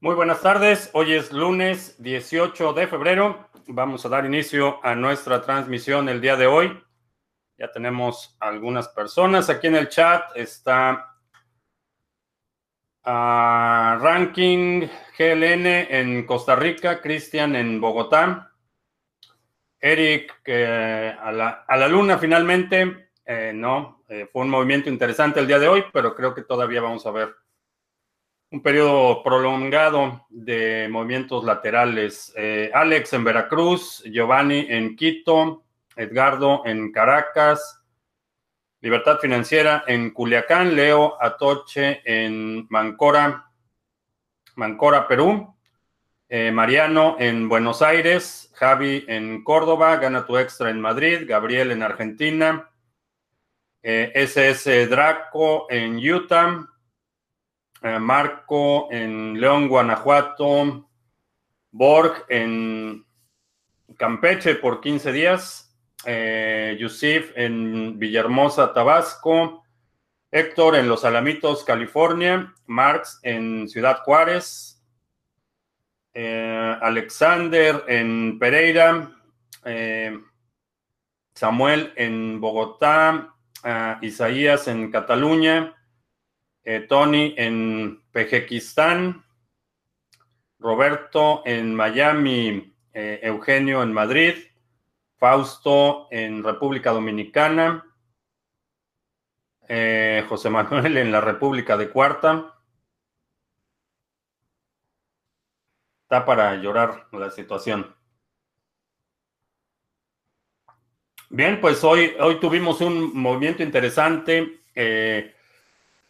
Muy buenas tardes. Hoy es lunes 18 de febrero. Vamos a dar inicio a nuestra transmisión el día de hoy. Ya tenemos algunas personas aquí en el chat. Está uh, Ranking GLN en Costa Rica, Cristian en Bogotá, Eric a, la, a, la, luna finalmente. Eh, no, eh, fue un movimiento interesante el día de hoy, pero creo que todavía vamos a ver un periodo prolongado de movimientos laterales. Eh, Alex en Veracruz, Giovanni en Quito, Edgardo en Caracas, Libertad Financiera en Culiacán, Leo Atoche en Mancora, Mancora, Perú, eh, Mariano en Buenos Aires, Javi en Córdoba, Gana tu Extra en Madrid, Gabriel en Argentina, SS eh, Draco en Utah, eh, Marco en León, Guanajuato, Borg en Campeche por 15 días, eh, Yusif en Villahermosa, Tabasco, Héctor en Los Alamitos, California, Marx en Ciudad Juárez, eh, Alexander en Pereira, Samuel en Bogotá, Isaías en Cataluña, eh, Tony en Pejekistán, Roberto en Miami, eh, Eugenio en Madrid, Fausto en República Dominicana, eh, José Manuel en la República de Cuarta. Está para llorar la situación. Bien, pues hoy, hoy tuvimos un movimiento interesante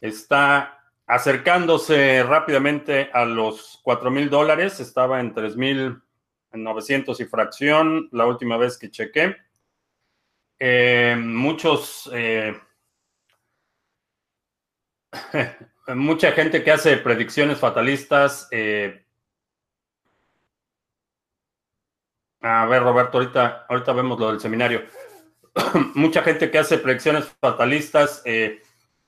está acercándose rápidamente a los 4 mil dólares. Estaba en 3 mil 900 y fracción la última vez que chequé. Eh, muchos, eh, mucha gente que hace predicciones fatalistas. Eh, a ver, Roberto, ahorita, ahorita vemos lo del seminario. mucha gente que hace predicciones fatalistas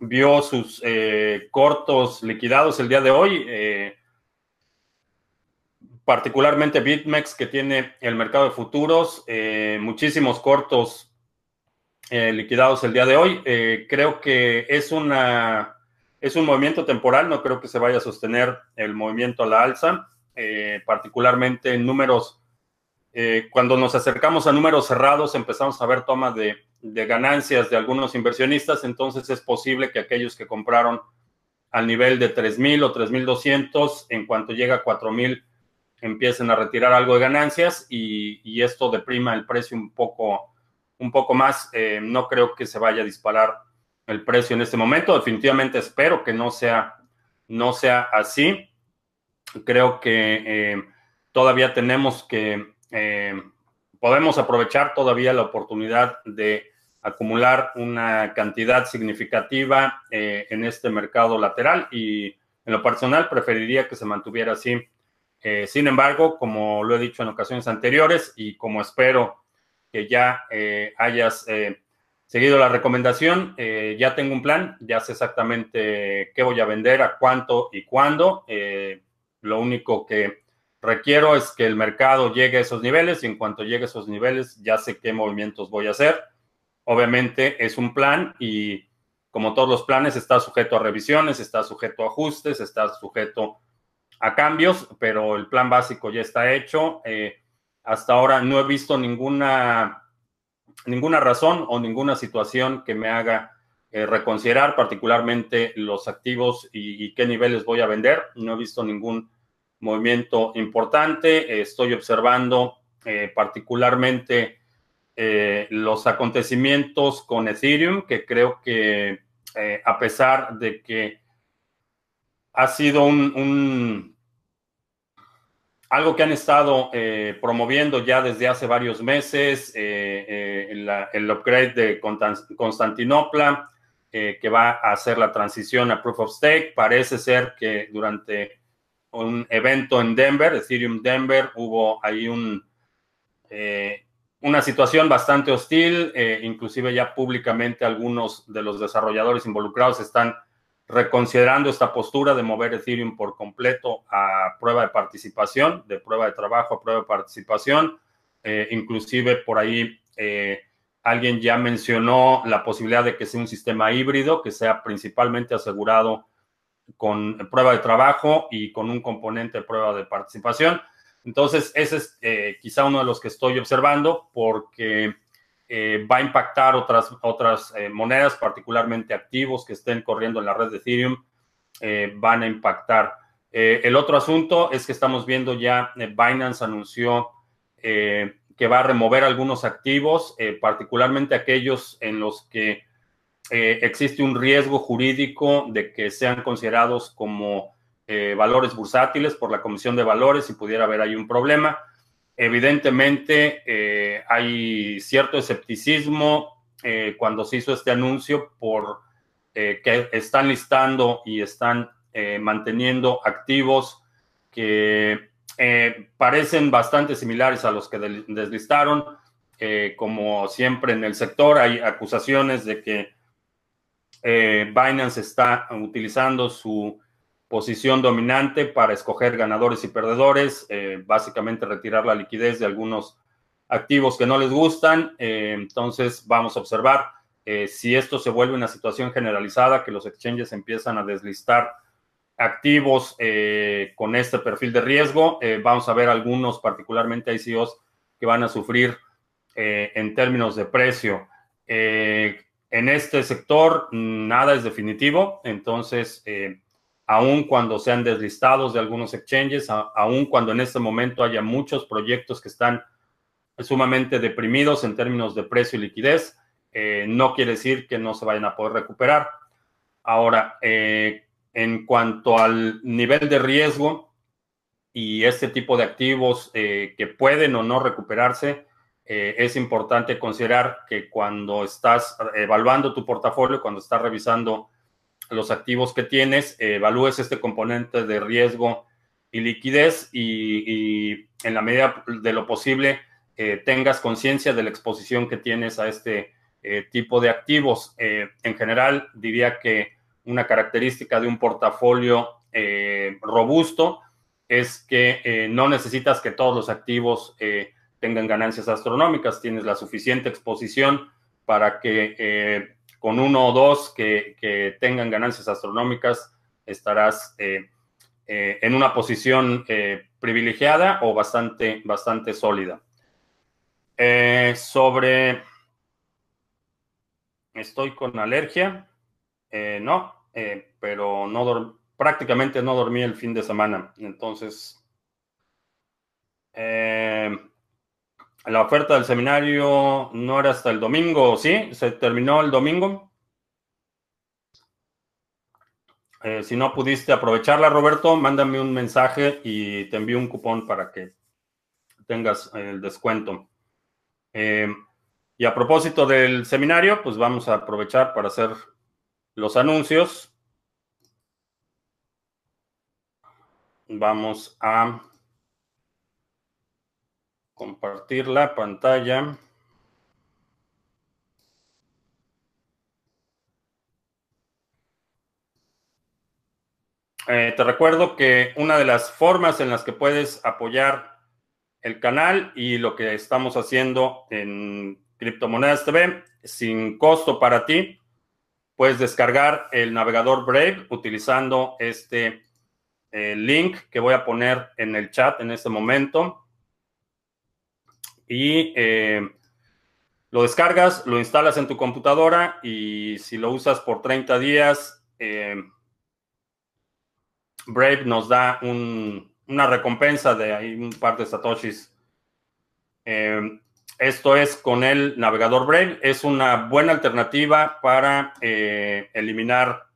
vio sus eh, cortos liquidados el día de hoy, eh, particularmente BitMEX que tiene el mercado de futuros, eh, muchísimos cortos liquidados el día de hoy. creo que es, una, es un movimiento temporal, no creo que se vaya a sostener el movimiento a la alza, particularmente en números, cuando nos acercamos a números cerrados empezamos a ver toma de de ganancias de algunos inversionistas, entonces es posible que aquellos que compraron al nivel de 3.000 o 3.200, en cuanto llega a 4.000, empiecen a retirar algo de ganancias y, esto deprima el precio un poco, un poco más. Eh, no creo que se vaya a disparar el precio en este momento. Definitivamente espero que no sea, no sea así. Creo que eh, todavía tenemos que, eh, podemos aprovechar todavía la oportunidad de acumular una cantidad significativa eh, en este mercado lateral y en lo personal preferiría que se mantuviera así. Eh, sin embargo, como lo he dicho en ocasiones anteriores y como espero que ya eh, hayas seguido la recomendación, ya tengo un plan, ya sé exactamente qué voy a vender, a cuánto y cuándo. lo único que requiero es que el mercado llegue a esos niveles y en cuanto llegue a esos niveles ya sé qué movimientos voy a hacer Obviamente es un plan y como todos los planes está sujeto a revisiones, está sujeto a ajustes, está sujeto a cambios, pero el plan básico ya está hecho. Eh, hasta ahora no he visto ninguna, ninguna razón o ninguna situación que me haga eh, reconsiderar particularmente los activos y, qué niveles voy a vender. No he visto ningún movimiento importante. estoy observando eh, particularmente eh, los acontecimientos con Ethereum, que creo que eh, a pesar de que ha sido un, algo que han estado promoviendo ya desde hace varios meses, el, upgrade de Constantinopla, que va a hacer la transición a Proof of Stake. Parece ser que durante un evento en Denver, Ethereum Denver, hubo ahí un una situación bastante hostil, eh, inclusive ya públicamente algunos de los desarrolladores involucrados están reconsiderando esta postura de mover Ethereum por completo a prueba de participación, de prueba de trabajo a prueba de participación. Eh, inclusive por ahí eh, alguien ya mencionó la posibilidad de que sea un sistema híbrido, que sea principalmente asegurado con prueba de trabajo y con un componente de prueba de participación. Entonces, ese es eh, quizá uno de los que estoy observando porque eh, va a impactar otras, otras eh, monedas, particularmente activos que estén corriendo en la red de Ethereum, van a impactar. el otro asunto es que estamos viendo ya, Binance anunció que va a remover algunos activos, particularmente aquellos en los que existe un riesgo jurídico de que sean considerados como eh, valores bursátiles por la Comisión de Valores y pudiera haber ahí un problema. Evidentemente, eh, hay cierto escepticismo eh, cuando se hizo este anuncio por que están listando y están manteniendo activos que parecen bastante similares a los que deslistaron. como siempre en el sector, hay acusaciones de que Binance está utilizando su posición dominante para escoger ganadores y perdedores, eh, básicamente retirar la liquidez de algunos activos que no les gustan. Eh, entonces vamos a observar eh, si esto se vuelve una situación generalizada, que los exchanges empiezan a deslistar activos con este perfil de riesgo. vamos a ver algunos, particularmente ICOs, que van a sufrir en términos de precio. En este sector nada es definitivo, entonces aun cuando sean deslistados de algunos exchanges, aun cuando en este momento haya muchos proyectos que están sumamente deprimidos en términos de precio y liquidez, eh, no quiere decir que no se vayan a poder recuperar. Ahora, eh, en cuanto al nivel de riesgo y este tipo de activos eh, que pueden o no recuperarse, es importante considerar que cuando estás evaluando tu portafolio, cuando estás revisando los activos que tienes, evalúes este componente de riesgo y liquidez y, en la medida de lo posible eh, tengas conciencia de la exposición que tienes a este eh, tipo de activos. Eh, en general, diría que una característica de un portafolio robusto es que no necesitas que todos los activos tengan ganancias astronómicas, tienes la suficiente exposición para que con uno o dos que, tengan ganancias astronómicas, estarás eh, eh, en una posición eh, privilegiada o bastante, bastante sólida. sobre, estoy con alergia, no, pero no prácticamente no dormí el fin de semana, entonces... La oferta del seminario no era hasta el domingo, ¿sí? ¿Se terminó el domingo? Eh, si no pudiste aprovecharla, Roberto, mándame un mensaje y te envío un cupón para que tengas el descuento. Eh, y a propósito del seminario, pues vamos a aprovechar para hacer los anuncios. Vamos a compartir la pantalla. Eh, te recuerdo que una de las formas en las que puedes apoyar el canal y lo que estamos haciendo en Criptomonedas TV sin costo para ti, puedes descargar el navegador Brave utilizando este eh, link que voy a poner en el chat en este momento y eh, lo descargas, lo instalas en tu computadora y si lo usas por 30 días, eh, Brave nos da una recompensa de ahí un par de satoshis. Eh, esto es con el navegador Brave. Es una buena alternativa para eliminar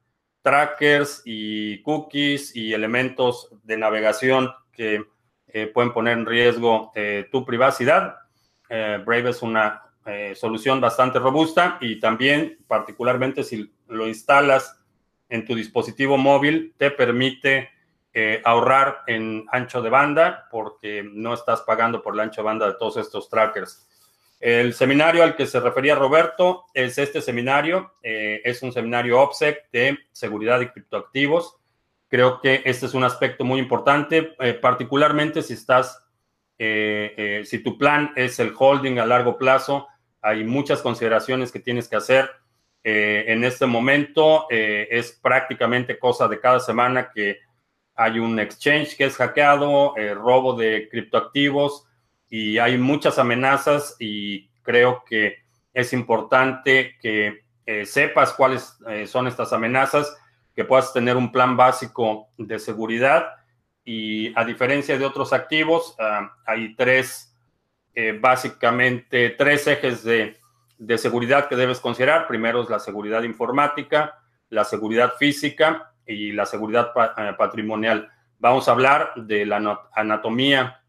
trackers y cookies y elementos de navegación que pueden poner en riesgo tu privacidad. Eh, Brave es una eh, solución bastante robusta y también, particularmente si lo instalas en tu dispositivo móvil, te permite eh, ahorrar en ancho de banda porque no estás pagando por el ancho de banda de todos estos trackers. El seminario al que se refería Roberto es este seminario, es un seminario OPSEC de seguridad de criptoactivos. Creo que este es un aspecto muy importante, particularmente si estás, eh, si tu plan es el holding a largo plazo, hay muchas consideraciones que tienes que hacer. en este momento es prácticamente cosa de cada semana que hay un exchange que es hackeado, robo de criptoactivos, y hay muchas amenazas y creo que es importante que eh, sepas cuáles eh, son estas amenazas, que puedas tener un plan básico de seguridad y a diferencia de otros activos, ah, hay tres, eh, básicamente tres ejes de, de seguridad que debes considerar. Primero es la seguridad informática, la seguridad física y la seguridad patrimonial. Vamos a hablar de la anatomía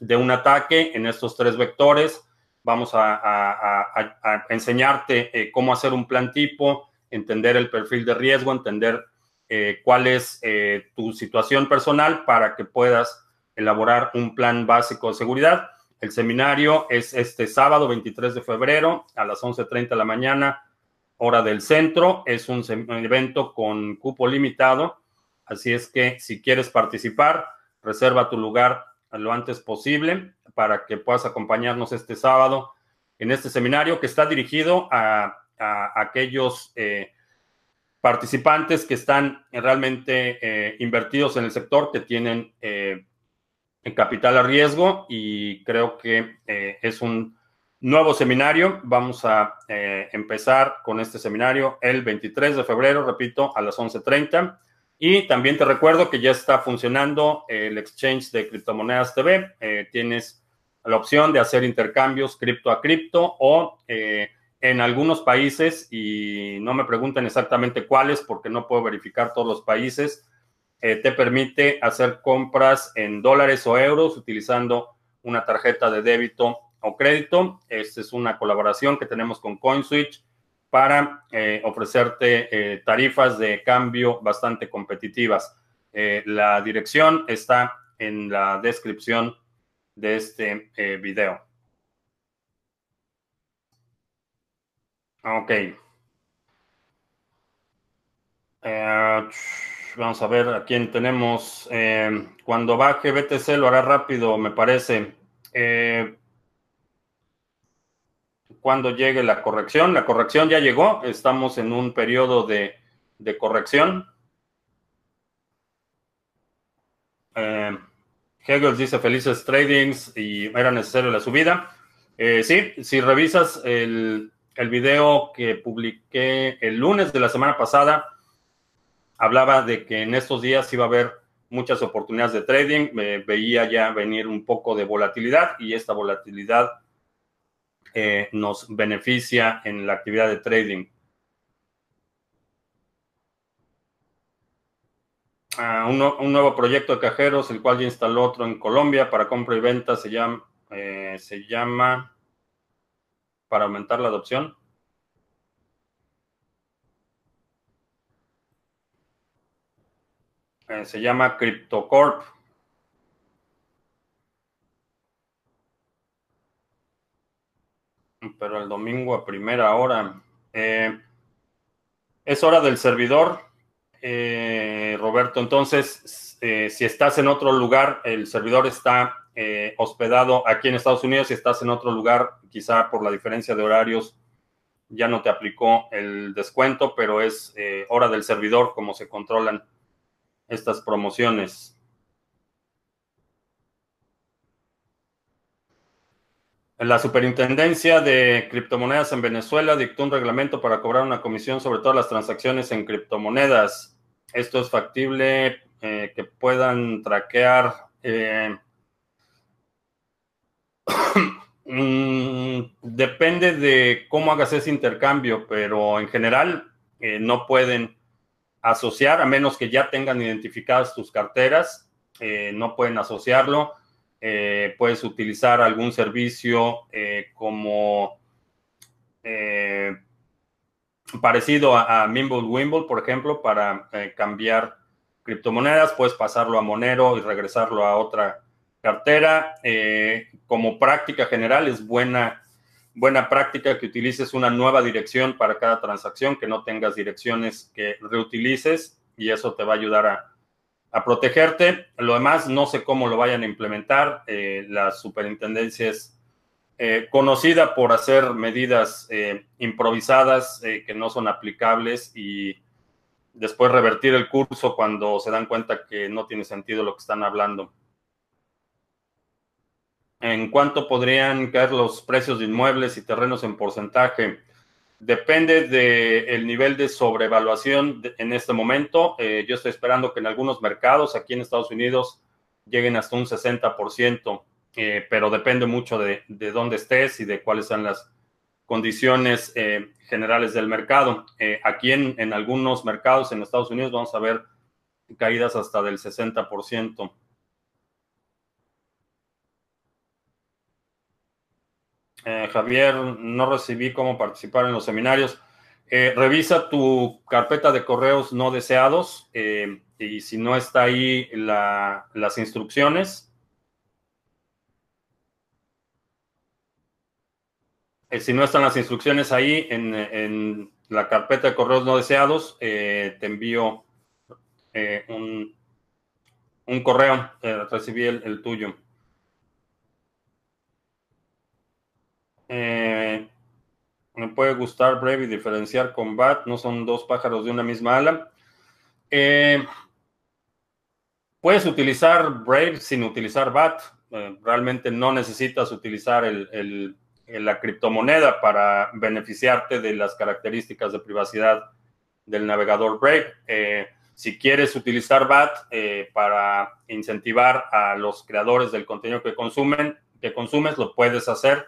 de un ataque en estos tres vectores. Vamos a, enseñarte eh, cómo hacer un plan tipo, entender el perfil de riesgo, entender eh, cuál es eh, tu situación personal para que puedas elaborar un plan básico de seguridad. El seminario es este sábado 23 de febrero a las 11.30 de la mañana, hora del centro. Es un evento con cupo limitado, así es que si quieres participar, reserva tu lugar lo antes posible para que puedas acompañarnos este sábado en este seminario que está dirigido a, aquellos eh, participantes que están realmente eh, invertidos en el sector, que tienen eh, capital a riesgo y creo que es un nuevo seminario. Vamos a empezar con este seminario el 23 de febrero, repito, a las 11.30. Y también te recuerdo que ya está funcionando el exchange de criptomonedas TV. Eh, tienes la opción de hacer intercambios cripto a cripto o eh, en algunos países, y no me pregunten exactamente cuáles porque no puedo verificar todos los países, eh, te permite hacer compras en dólares o euros utilizando una tarjeta de débito o crédito. Esta es una colaboración que tenemos con CoinSwitch para eh, ofrecerte eh, tarifas de cambio bastante competitivas. Eh, la dirección está en la descripción de este video. Ok. vamos a ver a quién tenemos. cuando baje BTC lo hará rápido, me parece cuando llegue la corrección. La corrección ya llegó, estamos en un periodo de, corrección. Eh, Hegel dice felices tradings y era necesario la subida. Eh, sí, si revisas el, el, video que publiqué el lunes de la semana pasada, hablaba de que en estos días iba a haber muchas oportunidades de trading. Veía ya venir un poco de volatilidad y esta volatilidad eh, nos beneficia en la actividad de trading. Ah, un, nuevo proyecto de cajeros, el cual ya instaló otro en Colombia para compra y venta, se llama, eh, se llama para aumentar la adopción. Eh, se llama CryptoCorp. pero el domingo a primera hora. Eh, es hora del servidor, eh, Roberto. Entonces, eh, si estás en otro lugar, el servidor está hospedado aquí en Estados Unidos. Si estás en otro lugar, quizá por la diferencia de horarios, ya no te aplicó el descuento, pero es hora del servidor, como se controlan estas promociones. La Superintendencia de Criptomonedas en Venezuela dictó un reglamento para cobrar una comisión sobre todas las transacciones en criptomonedas. Esto es factible eh, que puedan traquear. Eh, mm, depende de cómo hagas ese intercambio, pero en general eh, no pueden asociar, a menos que ya tengan identificadas tus carteras, no pueden asociarlo puedes utilizar algún servicio como parecido a, a Mimble por ejemplo, para cambiar criptomonedas. Puedes pasarlo a Monero y regresarlo a otra cartera. como práctica general es buena buena práctica que utilices una nueva dirección para cada transacción, que no tengas direcciones que reutilices y eso te va a ayudar a, protegerte. Lo demás, no sé cómo lo vayan a implementar. Eh, la superintendencia es eh, conocida por hacer medidas eh, improvisadas que no son aplicables y después revertir el curso cuando se dan cuenta que no tiene sentido lo que están hablando. ¿En cuánto podrían caer los precios de inmuebles y terrenos en porcentaje? Depende del nivel de sobrevaluación en este momento. Eh, yo estoy esperando que en algunos mercados aquí en Estados Unidos lleguen hasta un 60%, eh, pero depende mucho de, dónde estés y de cuáles sean las condiciones eh, generales del mercado. aquí en, algunos mercados en Estados Unidos vamos a ver caídas hasta del 60%. Eh, Javier, no recibí cómo participar en los seminarios. Eh, revisa tu carpeta de correos no deseados eh, y si no está ahí las instrucciones. Si no están las instrucciones ahí en, la carpeta de correos no deseados, te envío un, un, correo. recibí el tuyo. Eh, me puede gustar Brave y diferenciar con BAT, no son dos pájaros de una misma ala. Eh, puedes utilizar Brave sin utilizar BAT. Eh, realmente no necesitas utilizar la criptomoneda para beneficiarte de las características de privacidad del navegador Brave. si quieres utilizar BAT para incentivar a los creadores del contenido que consumen, que consumes, lo puedes hacer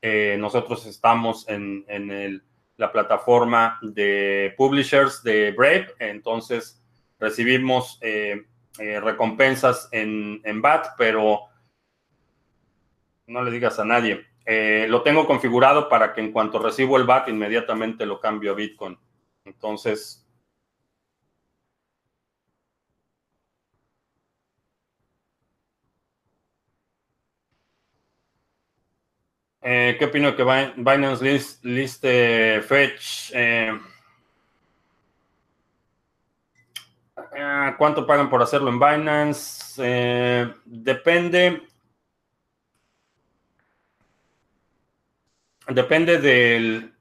eh, nosotros estamos en, la plataforma de publishers de Brave, entonces recibimos eh, eh, recompensas en, en, BAT, pero no le digas a nadie. Lo tengo configurado para que en cuanto recibo el BAT, inmediatamente lo cambio a Bitcoin. Entonces, Eh, ¿Qué opino que Binance list, Fetch? Eh, eh, ¿Cuánto pagan por hacerlo en Binance? depende. Depende del,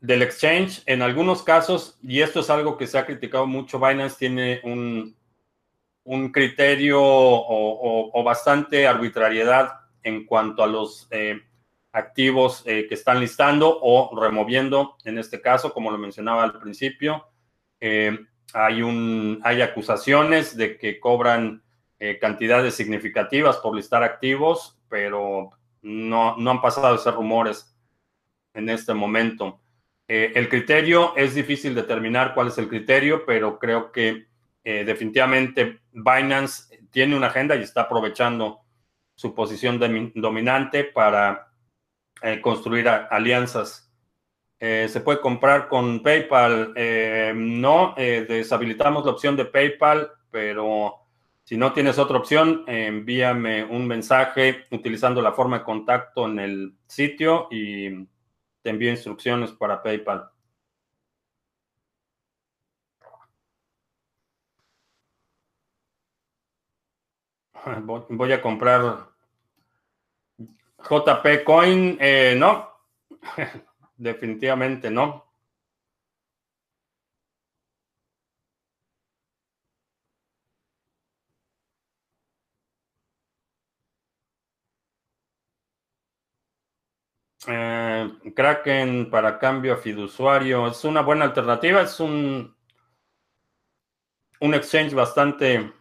del exchange. En algunos casos, y esto es algo que se ha criticado mucho, Binance tiene un, un criterio o, bastante arbitrariedad en cuanto a los activos eh, que están listando o removiendo, en este caso, como lo mencionaba al principio. Eh, hay, un, hay acusaciones de que cobran eh, cantidades significativas por listar activos, pero no, no han pasado de ser rumores en este momento. el criterio es difícil determinar cuál es el criterio, pero creo que definitivamente Binance tiene una agenda y está aprovechando su posición dominante para eh, construir alianzas. Eh, ¿Se puede comprar con PayPal? Eh, no, deshabilitamos la opción de PayPal, pero si no tienes otra opción, envíame un mensaje utilizando la forma de contacto en el sitio y te envío instrucciones para PayPal. Voy a comprar JP Coin, eh, no, definitivamente no. Eh, Kraken para cambio a fiduciario es una buena alternativa, es un, un exchange bastante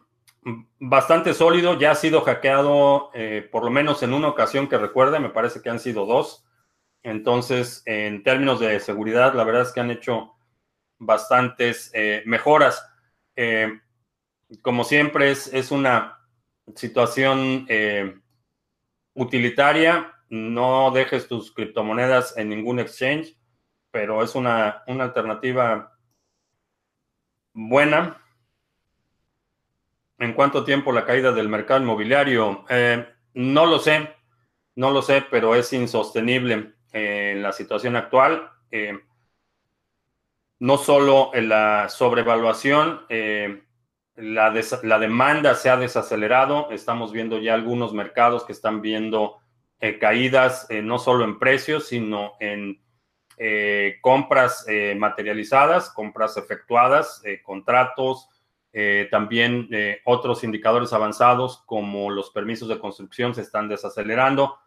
bastante sólido, ya ha sido hackeado eh, por lo menos en una ocasión que recuerde, me parece que han sido dos. Entonces, en términos de seguridad, la verdad es que han hecho bastantes eh, mejoras. Como siempre, es, es una situación utilitaria. No dejes tus criptomonedas en ningún exchange, pero es una, una alternativa buena ¿En cuánto tiempo la caída del mercado inmobiliario? Eh, no lo sé, no lo sé, pero es insostenible. en la situación actual. no solo en la sobrevaluación, la, la, demanda se ha desacelerado. Estamos viendo ya algunos mercados que están viendo caídas no solo en precios, sino en eh, compras eh, materializadas, compras efectuadas, eh, contratos, también otros indicadores avanzados como los permisos de construcción se están desacelerando.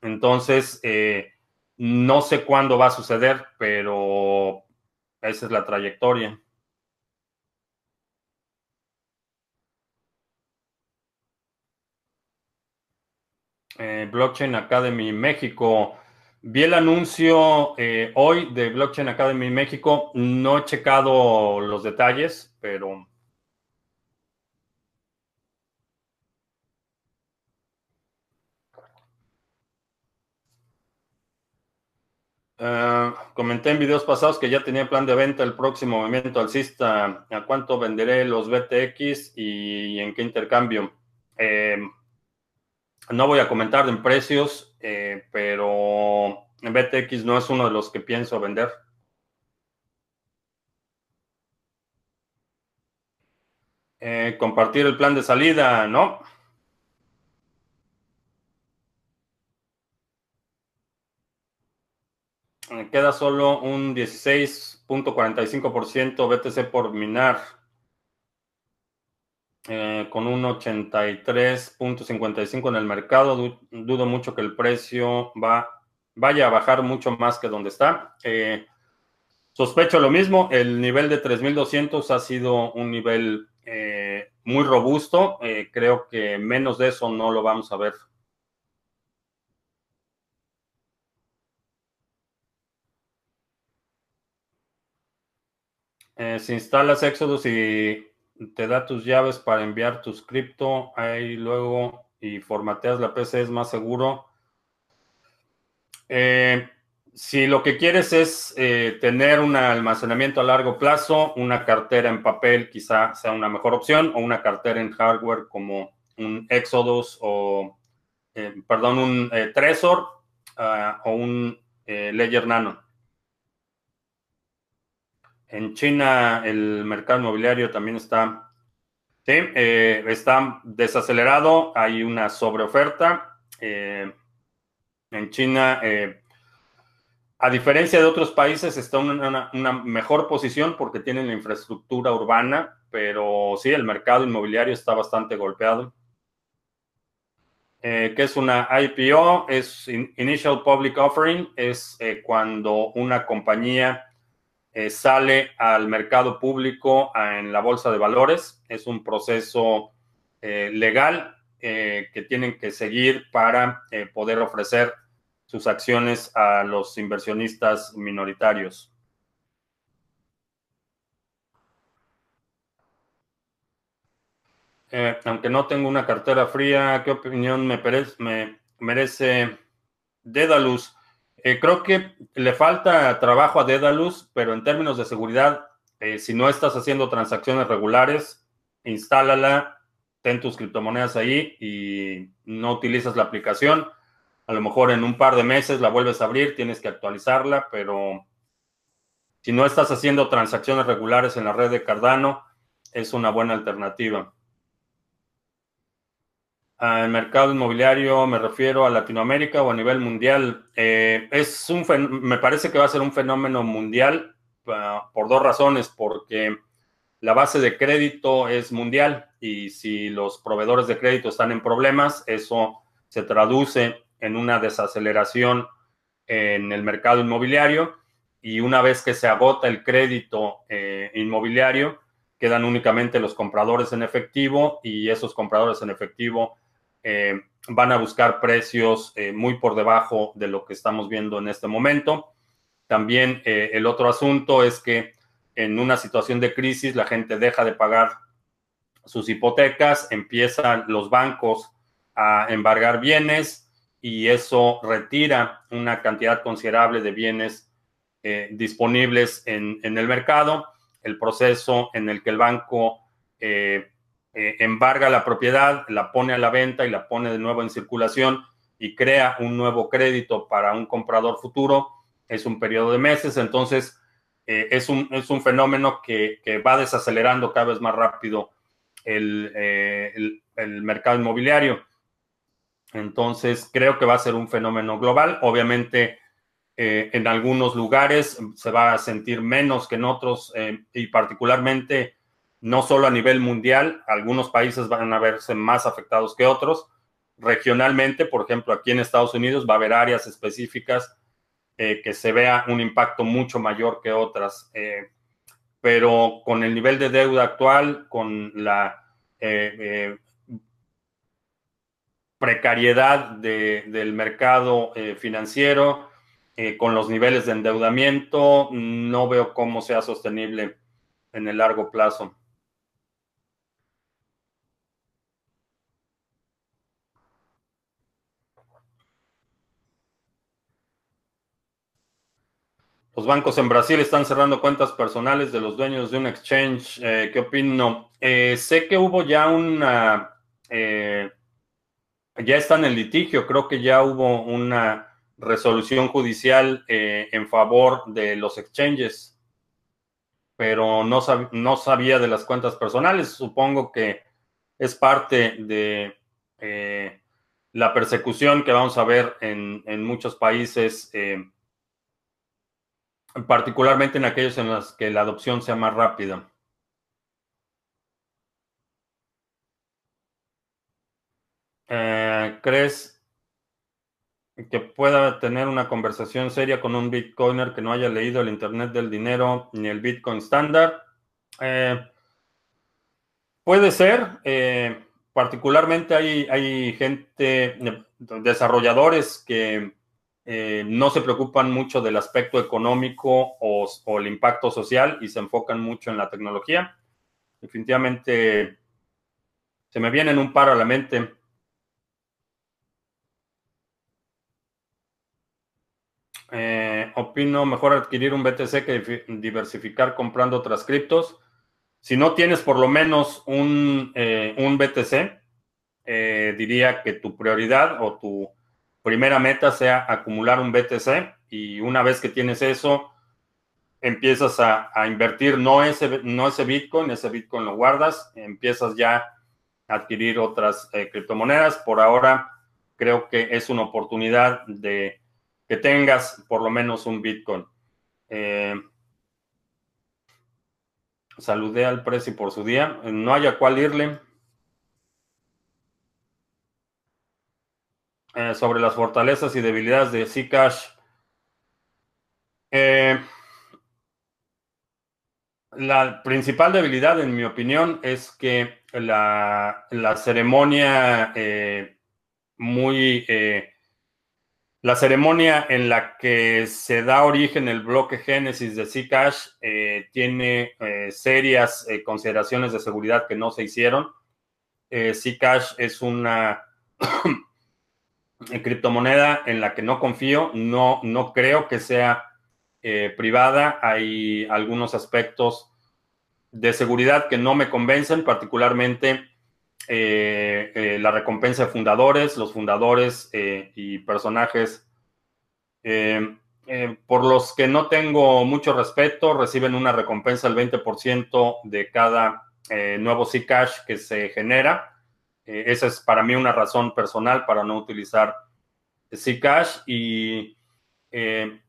Entonces, no sé cuándo va a suceder, pero esa es la trayectoria. Blockchain Academy México. Vi el anuncio eh, hoy de Blockchain Academy México. No he checado los detalles, pero... Eh, comenté en videos pasados que ya tenía plan de venta el próximo movimiento alcista. ¿A cuánto venderé los BTX y en qué intercambio? Eh, no voy a comentar en precios, eh, pero BTX no es uno de los que pienso vender. Eh, compartir el plan de salida, ¿no? queda solo un 16.45% BTC por minar. Eh, con un 83.55 en el mercado. Dudo mucho que el precio va, vaya a bajar mucho más que donde está. Eh, sospecho lo mismo, el nivel de 3200 ha sido un nivel eh, muy robusto. creo que menos de eso no lo vamos a ver. si instalas Exodus y te da tus llaves para enviar tus cripto, ahí luego y formateas la PC es más seguro. Eh, si lo que quieres es eh, tener un almacenamiento a largo plazo, una cartera en papel quizá sea una mejor opción o una cartera en hardware como un Exodus o, eh, perdón, un Trezor ah, o un Ledger Nano. En China el mercado inmobiliario también está, eh, está desacelerado, hay una sobreoferta. Eh, en China, eh, a diferencia de otros países, está en una, mejor posición porque tienen la infraestructura urbana, pero sí, el mercado inmobiliario está bastante golpeado. ¿Qué es una IPO? Es Initial Public Offering, es cuando una compañía eh, sale al mercado público en la bolsa de valores. Es un proceso eh, legal eh, que tienen que seguir para poder ofrecer sus acciones a los inversionistas minoritarios. aunque no tengo una cartera fría, ¿qué opinión me, me merece Dedalus? Eh, creo que le falta trabajo a Dedalus, pero en términos de seguridad, eh, si no estás haciendo transacciones regulares, instálala, ten tus criptomonedas ahí y no utilizas la aplicación. A lo mejor en un par de meses la vuelves a abrir, tienes que actualizarla, pero si no estás haciendo transacciones regulares en la red de Cardano, es una buena alternativa. Al mercado inmobiliario me refiero a Latinoamérica o a nivel mundial. Eh, es un me parece que va a ser un fenómeno mundial por dos razones, porque la base de crédito es mundial y si los proveedores de crédito están en problemas, eso se traduce en una desaceleración en el mercado inmobiliario y una vez que se agota el crédito eh, inmobiliario, quedan únicamente los compradores en efectivo y esos compradores en efectivo eh, van a buscar precios eh, muy por debajo de lo que estamos viendo en este momento. También eh, el otro asunto es que en una situación de crisis la gente deja de pagar sus hipotecas, empiezan los bancos a embargar bienes y eso retira una cantidad considerable de bienes disponibles en, el mercado. El proceso en el que el banco embarga la propiedad, la pone a la venta y la pone de nuevo en circulación y crea un nuevo crédito para un comprador futuro, es un periodo de meses, entonces eh, es, un, es, un, fenómeno que, que, va desacelerando cada vez más rápido el, eh, el, mercado inmobiliario. Entonces, creo que va a ser un fenómeno global. Obviamente, eh, en algunos lugares se va a sentir menos que en otros y particularmente no solo a nivel mundial, algunos países van a verse más afectados que otros. Regionalmente, por ejemplo, aquí en Estados Unidos va a haber áreas específicas eh, que se vea un impacto mucho mayor que otras. Eh, pero con el nivel de deuda actual, con la eh, precariedad del mercado financiero, con los niveles de endeudamiento, no veo cómo sea sostenible en el largo plazo. Los bancos en Brasil están cerrando cuentas personales de los dueños de un exchange. Eh, ¿Qué opino? Eh, sé que hubo ya una... Eh, ya está en el litigio. Creo que ya hubo una resolución judicial en favor de los exchanges. Pero no, sabía de las cuentas personales. Supongo que es parte de la persecución que vamos a ver en muchos países particularmente en aquellos en los que la adopción sea más rápida. Eh, ¿Crees que pueda tener una conversación seria con un Bitcoiner que no haya leído el Internet del Dinero ni el Bitcoin estándar? Eh, puede ser. Eh, particularmente hay, hay gente, desarrolladores que eh, no se preocupan mucho del aspecto económico o, el impacto social y se enfocan mucho en la tecnología. Definitivamente se me vienen un par a la mente. Eh, opino mejor adquirir un BTC que diversificar comprando otras criptos. Si no tienes por lo menos un, eh, un BTC, diría que tu prioridad o tu primera meta sea acumular un BTC y una vez que tienes eso, empiezas a, invertir no ese, no ese Bitcoin, ese Bitcoin lo guardas, empiezas ya a adquirir otras eh, criptomonedas. Por ahora, creo que es una oportunidad de que tengas por lo menos un Bitcoin. Eh, saludé al precio por su día. No haya cuál irle. Eh, sobre las fortalezas y debilidades de Zcash. Eh, la principal debilidad, en mi opinión, es que la, ceremonia eh, muy... la ceremonia en la que se da origen el bloque génesis de Zcash tiene serias consideraciones de seguridad que no se hicieron. Zcash es una criptomoneda en la que no confío, no, no creo que sea eh, privada. Hay algunos aspectos de seguridad que no me convencen, particularmente eh, eh, la recompensa de fundadores, los fundadores y personajes por los que no tengo mucho respeto, reciben una recompensa del 20% de cada nuevo Zcash que se genera. Eh, esa es para mí una razón personal para no utilizar Zcash. Y eh,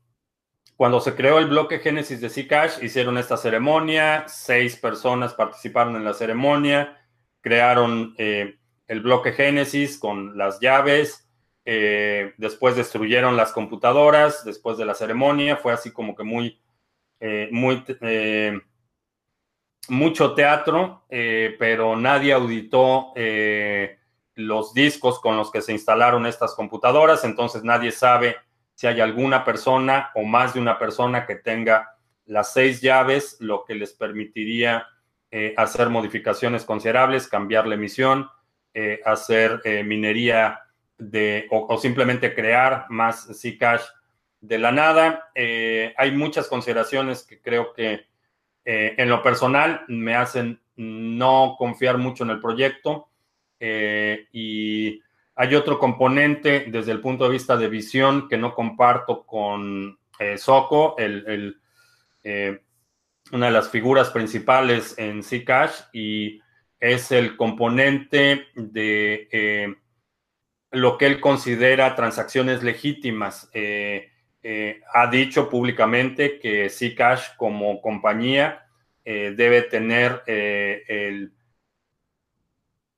cuando se creó el bloque Génesis de Zcash, hicieron esta ceremonia, seis personas participaron en la ceremonia, crearon eh, el bloque Génesis con las llaves, después destruyeron las computadoras, después de la ceremonia, fue así como que muy, muy mucho teatro, eh, pero nadie auditó eh, los discos con los que se instalaron estas computadoras, entonces nadie sabe si hay alguna persona o más de una persona que tenga las seis llaves, lo que les permitiría eh, hacer modificaciones considerables, cambiar la emisión, hacer minería de, o, o, simplemente crear más Zcash de la nada. hay muchas consideraciones que creo que eh, en lo personal, me hacen no confiar mucho en el proyecto eh, y Hay otro componente desde el punto de vista de visión que no comparto con eh, Soco, el, eh, una de las figuras principales en Zcash y es el componente de lo que él considera transacciones legítimas. Ha dicho públicamente que Zcash como compañía debe tener el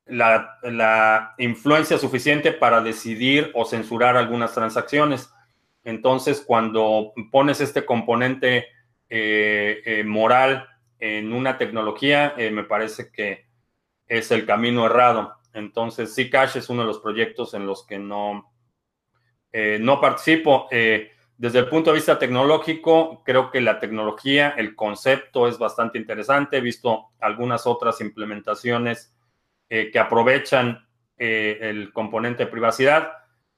la, influencia suficiente para decidir o censurar algunas transacciones. Entonces, cuando pones este componente eh, eh, moral en una tecnología, eh, me parece que es el camino errado. Entonces, Zcash es uno de los proyectos en los que no, no participo. Desde el punto de vista tecnológico, creo que la tecnología, el concepto es bastante interesante. He visto algunas otras implementaciones eh, que aprovechan eh, el componente de privacidad,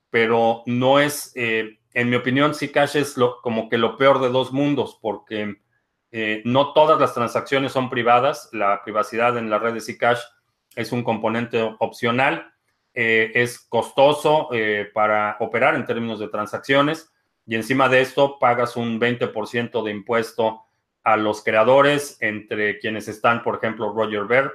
pero no es, eh, en mi opinión, Zcash es lo, como que lo peor de dos mundos, porque no todas las transacciones son privadas. La privacidad en la red de Zcash es un componente opcional, es costoso para operar en términos de transacciones y encima de esto pagas un 20% de impuesto a los creadores, entre quienes están, por ejemplo, Roger Ver,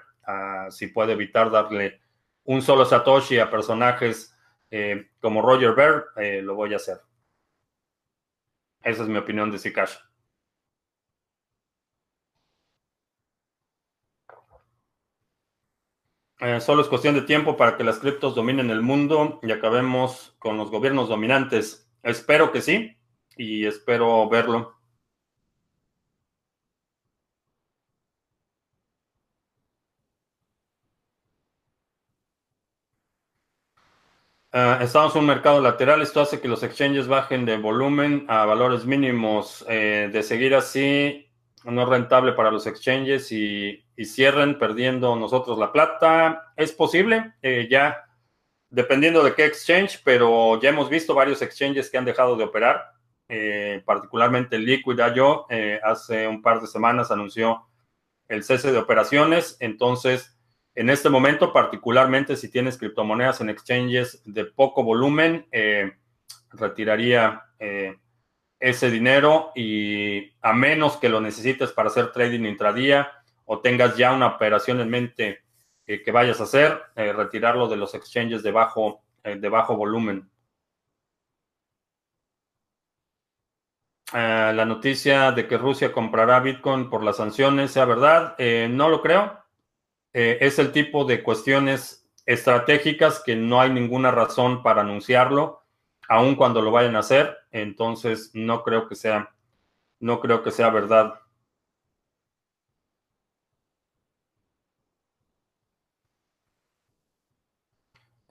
si puede evitar darle un solo Satoshi a personajes eh, como Roger Ver, eh, lo voy a hacer. Esa es mi opinión de Zcash. Eh, solo es cuestión de tiempo para que las criptos dominen el mundo y acabemos con los gobiernos dominantes. Espero que sí y espero verlo. Ah, estamos en un mercado lateral, esto hace que los exchanges bajen de volumen a valores mínimos. Eh, de seguir así, no es rentable para los exchanges y, cierren perdiendo nosotros la plata. Es posible, eh, ya dependiendo de qué exchange, pero ya hemos visto varios exchanges que han dejado de operar, eh, particularmente Liquid.io hace un par de semanas anunció el cese de operaciones, entonces en este momento, particularmente si tienes criptomonedas en exchanges de poco volumen, eh, retiraría eh, ese dinero y a menos que lo necesites para hacer trading intradía o tengas ya una operación en mente eh, que vayas a hacer, retirarlo de los exchanges de bajo, de bajo volumen. la noticia de que Rusia comprará Bitcoin por las sanciones, ¿sea verdad? no lo creo. Eh, es el tipo de cuestiones estratégicas que no hay ninguna razón para anunciarlo, aun cuando lo vayan a hacer. Entonces, no creo que sea, no creo que sea verdad.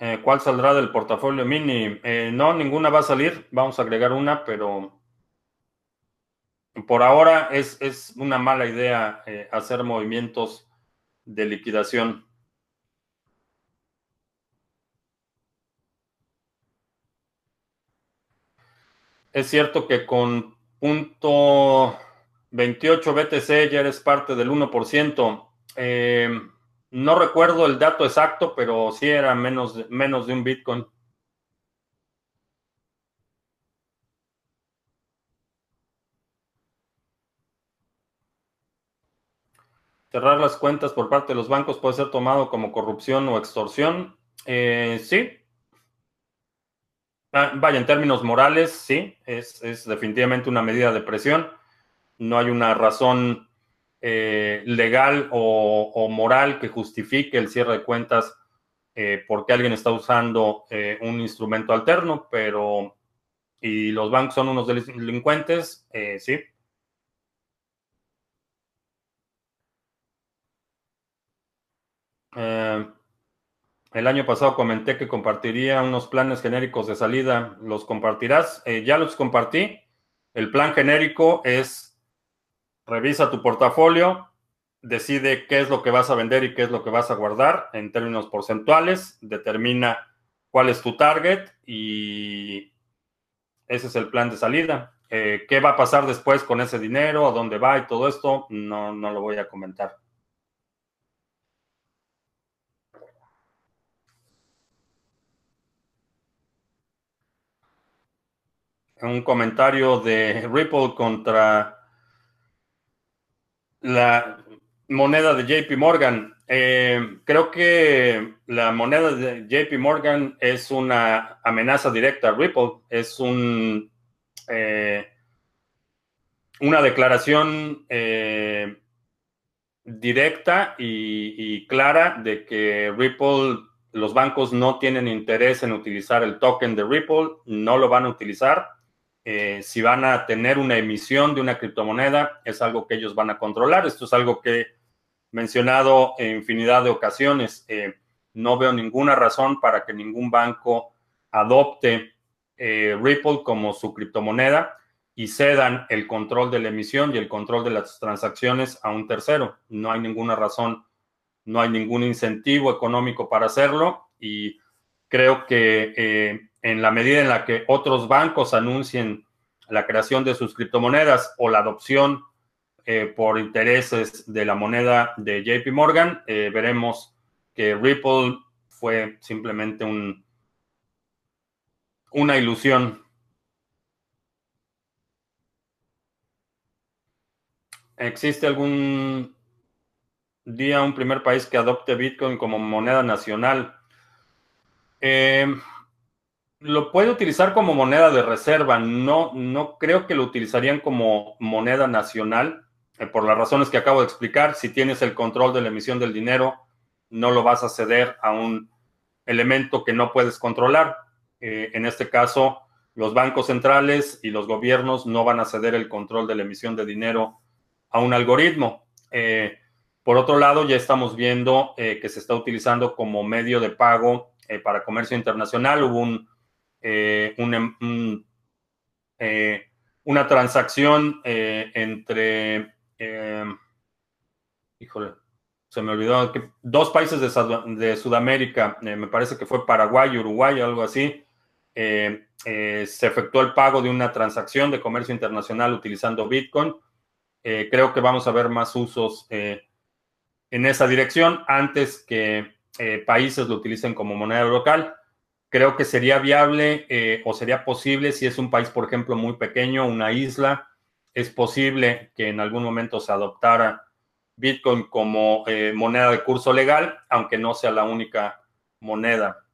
Eh, ¿Cuál saldrá del portafolio mini? Eh, no, ninguna va a salir. Vamos a agregar una, pero por ahora es, es una mala idea hacer movimientos de liquidación. Es cierto que con punto 28 BTC ya eres parte del 1%. No recuerdo el dato exacto, pero sí era menos, menos de un Bitcoin. Cerrar las cuentas por parte de los bancos puede ser tomado como corrupción o extorsión. Eh, sí. Ah, vaya, en términos morales, sí, es, definitivamente una medida de presión. No hay una razón eh, legal o, moral que justifique el cierre de cuentas eh, porque alguien está usando un instrumento alterno, pero y los bancos son unos delincuentes, sí, Eh, el año pasado comenté que compartiría unos planes genéricos de salida. ¿Los compartirás? Eh, ya los compartí. El plan genérico es revisa tu portafolio, decide qué es lo que vas a vender y qué es lo que vas a guardar en términos porcentuales, determina cuál es tu target y ese es el plan de salida. Eh, ¿Qué va a pasar después con ese dinero? ¿A dónde va y todo esto? No, no lo voy a comentar. Un comentario de Ripple contra la moneda de JP Morgan. Eh, creo que la moneda de JP Morgan es una amenaza directa a Ripple. Es un, eh, una declaración eh, directa y, clara de que Ripple, los bancos no tienen interés en utilizar el token de Ripple, no lo van a utilizar. Si van a tener una emisión de una criptomoneda, es algo que ellos van a controlar. Esto es algo que mencionado en infinidad de ocasiones. Eh, no veo ninguna razón para que ningún banco adopte eh, Ripple como su criptomoneda y cedan el control de la emisión y el control de las transacciones a un tercero. No hay ninguna razón, no hay ningún incentivo económico para hacerlo y creo que eh, en la medida en la que otros bancos anuncien la creación de sus criptomonedas o la adopción eh, por intereses de la moneda de JP Morgan, eh, veremos que Ripple fue simplemente un, una ilusión. ¿Existe algún día un primer país que adopte Bitcoin como moneda nacional? Eh, lo puede utilizar como moneda de reserva. No, no creo que lo utilizarían como moneda nacional. Eh, por las razones que acabo de explicar, si tienes el control de la emisión del dinero, no lo vas a ceder a un elemento que no puedes controlar. Eh, en este caso, los bancos centrales y los gobiernos no van a ceder el control de la emisión de dinero a un algoritmo. Eh, por otro lado, ya estamos viendo que se está utilizando como medio de pago para comercio internacional. Hubo un, un, una transacción entre Em, híjole, se me olvidó que dos países de, Sudamérica, eh, me parece que fue Paraguay Uruguay, algo así, eh, eh, se efectuó el pago de una transacción de comercio internacional utilizando Bitcoin. creo que vamos a ver más usos en esa dirección antes que países lo utilicen como moneda local. Creo que sería viable o sería posible si es un país, por ejemplo, muy pequeño, una isla, es posible que en algún momento se adoptara Bitcoin como eh, moneda de curso legal, aunque no sea la única moneda.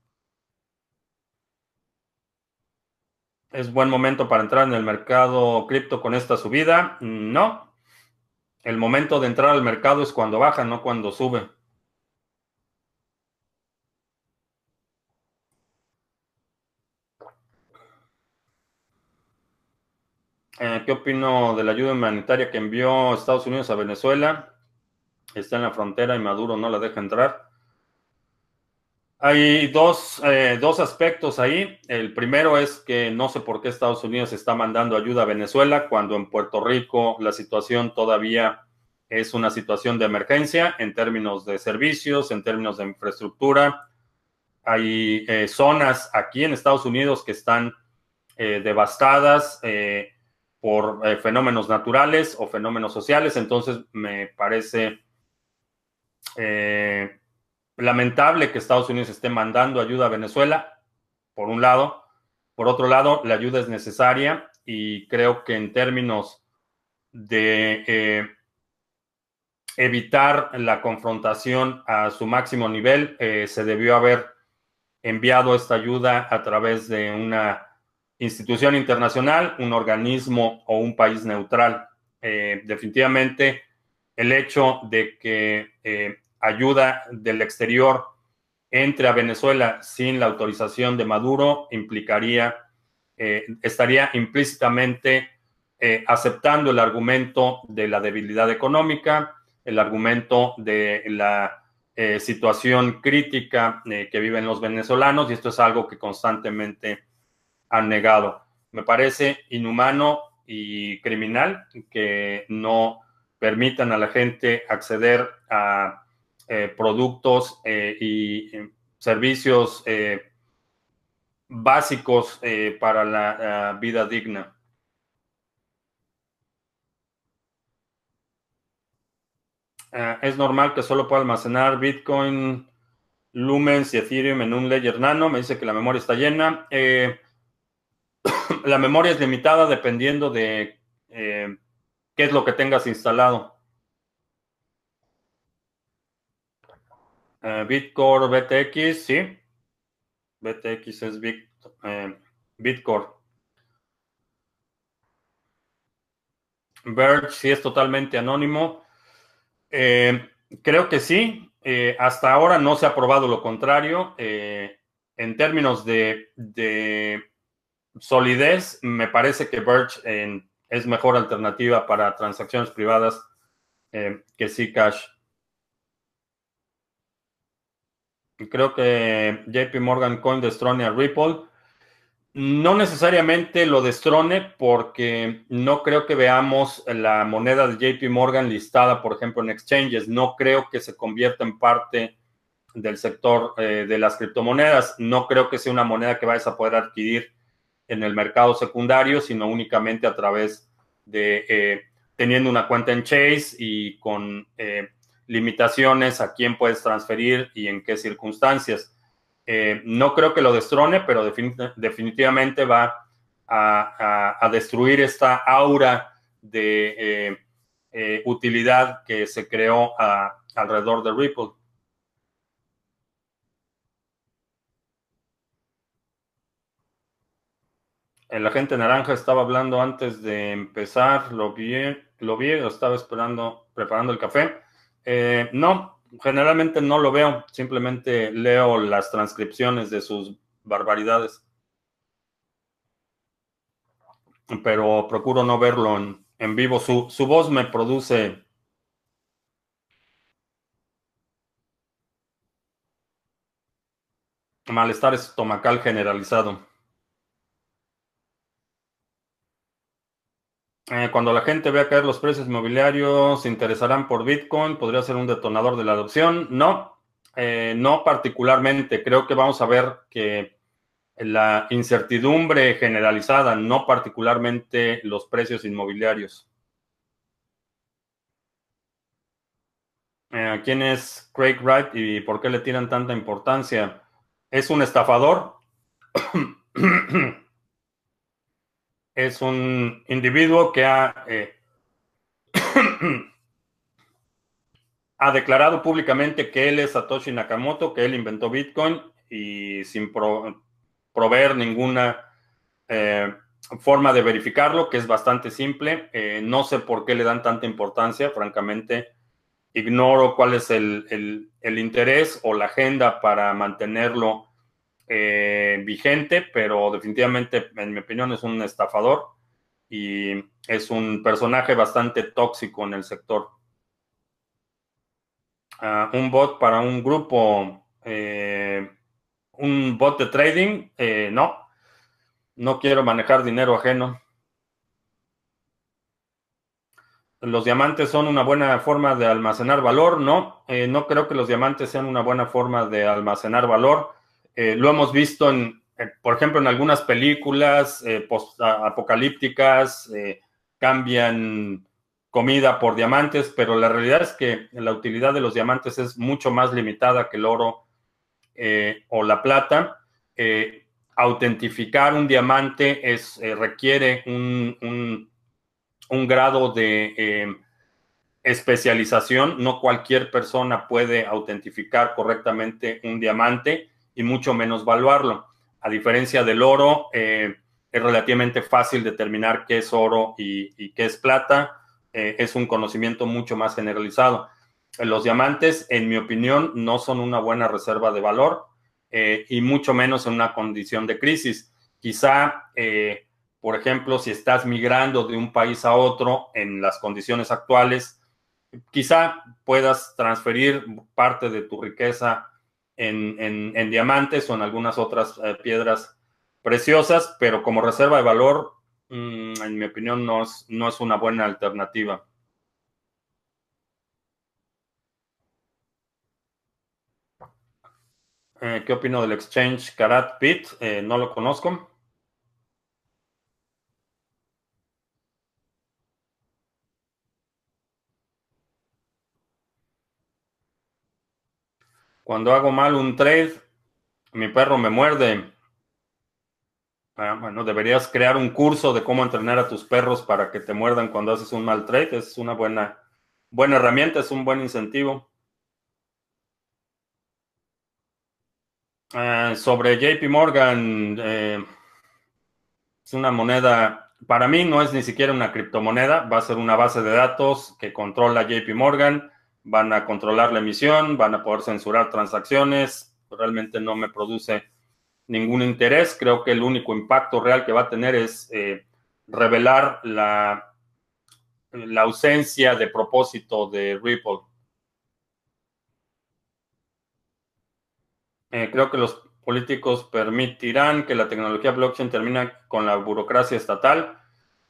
¿Es buen momento para entrar en el mercado cripto con esta subida? No. El momento de entrar al mercado es cuando baja, no cuando sube. Eh, ¿Qué opino de la ayuda humanitaria que envió Estados Unidos a Venezuela? Está en la frontera y Maduro no la deja entrar. Hay dos, eh, dos, aspectos ahí. El primero es que no sé por qué Estados Unidos está mandando ayuda a Venezuela cuando en Puerto Rico la situación todavía es una situación de emergencia en términos de servicios, en términos de infraestructura. Hay eh, zonas aquí en Estados Unidos que están devastadas por eh, fenómenos naturales o fenómenos sociales. Entonces, me parece eh, lamentable que Estados Unidos esté mandando ayuda a Venezuela, por un lado. Por otro lado, la ayuda es necesaria y creo que en términos de eh, evitar la confrontación a su máximo nivel, se debió haber enviado esta ayuda a través de una institución internacional, un organismo o un país neutral. Eh, definitivamente el hecho de que eh, ayuda del exterior entre a Venezuela sin la autorización de Maduro implicaría, eh, estaría implícitamente aceptando el argumento de la debilidad económica, el argumento de la situación crítica que viven los venezolanos, y esto es algo que constantemente han negado. Me parece inhumano y criminal que no permitan a la gente acceder a eh, productos eh, y eh, servicios básicos para la vida digna. es normal que solo pueda almacenar Bitcoin, Lumens y Ethereum en un ledger nano. Me dice que la memoria está llena. la memoria es limitada dependiendo de eh, qué es lo que tengas instalado. Uh, Bitcore, BTX, sí. BTX es Bit, Bitcore. Verge sí es totalmente anónimo. creo que sí. hasta ahora no se ha probado lo contrario. en términos de, de solidez, me parece que Verge es mejor alternativa para transacciones privadas eh, que Zcash. Creo que JP Morgan Coin destrone a Ripple. No necesariamente lo destrone porque no creo que veamos la moneda de JP Morgan listada, por ejemplo, en exchanges. No creo que se convierta en parte del sector eh, de las criptomonedas. No creo que sea una moneda que vayas a poder adquirir en el mercado secundario, sino únicamente a través de eh, teniendo una cuenta en Chase y con eh, limitaciones a quién puedes transferir y en qué circunstancias. Eh, no creo que lo destrone, pero definitivamente va a, destruir esta aura de utilidad que se creó alrededor de Ripple. El agente naranja estaba hablando antes de empezar, lo vi, lo vi, estaba esperando, preparando el café. Eh, no, generalmente no lo veo, simplemente leo las transcripciones de sus barbaridades. Pero procuro no verlo en, vivo. Su, su voz me produce malestar estomacal generalizado. Eh, cuando la gente vea caer los precios inmobiliarios, ¿se interesarán por Bitcoin? ¿Podría ser un detonador de la adopción? No, eh, no particularmente. Creo que vamos a ver que la incertidumbre generalizada, no particularmente los precios inmobiliarios. Eh, ¿Quién es Craig Wright y por qué le tiran tanta importancia? ¿Es un estafador? es un individuo que ha, eh, ha declarado públicamente que él es Satoshi Nakamoto, que él inventó Bitcoin y sin proveer ninguna eh, forma de verificarlo, que es bastante simple. Eh, no sé por qué le dan tanta importancia, francamente. Ignoro cuál es el, el interés o la agenda para mantenerlo eh, vigente, pero definitivamente, en mi opinión, es un estafador y es un personaje bastante tóxico en el sector. Ah, un bot para un grupo, eh, un bot de trading, eh, no, no quiero manejar dinero ajeno. Los diamantes son una buena forma de almacenar valor, no, no creo que los diamantes sean una buena forma de almacenar valor eh, lo hemos visto, en, eh, por ejemplo, en algunas películas eh, apocalípticas, cambian comida por diamantes, pero la realidad es que la utilidad de los diamantes es mucho más limitada que el oro o la plata. autentificar un diamante es, requiere un, un grado de especialización. No cualquier persona puede autentificar correctamente un diamante y mucho menos valuarlo. A diferencia del oro, eh, es relativamente fácil determinar qué es oro y, qué es plata. Eh, es un conocimiento mucho más generalizado. Los diamantes, en mi opinión, no son una buena reserva de valor eh, y mucho menos en una condición de crisis. Quizá, por ejemplo, si estás migrando de un país a otro en las condiciones actuales, quizá puedas transferir parte de tu riqueza en, diamantes o en algunas otras eh, piedras preciosas, pero como reserva de valor, mm, en mi opinión, no es, no es una buena alternativa. Eh, ¿Qué opino del exchange Karat Bit? Eh, no lo conozco. Cuando hago mal un trade, mi perro me muerde. Ah, bueno, deberías crear un curso de cómo entrenar a tus perros para que te muerdan cuando haces un mal trade. Es una buena, buena herramienta, es un buen incentivo. Ah, sobre JP Morgan, eh, es una moneda, para mí no es ni siquiera una criptomoneda, va a ser una base de datos que controla JP Morgan, van a controlar la emisión, van a poder censurar transacciones, realmente no me produce ningún interés. Creo que el único impacto real que va a tener es eh, revelar la, la ausencia de propósito de Ripple. Eh, creo que los políticos permitirán que la tecnología blockchain termine con la burocracia estatal.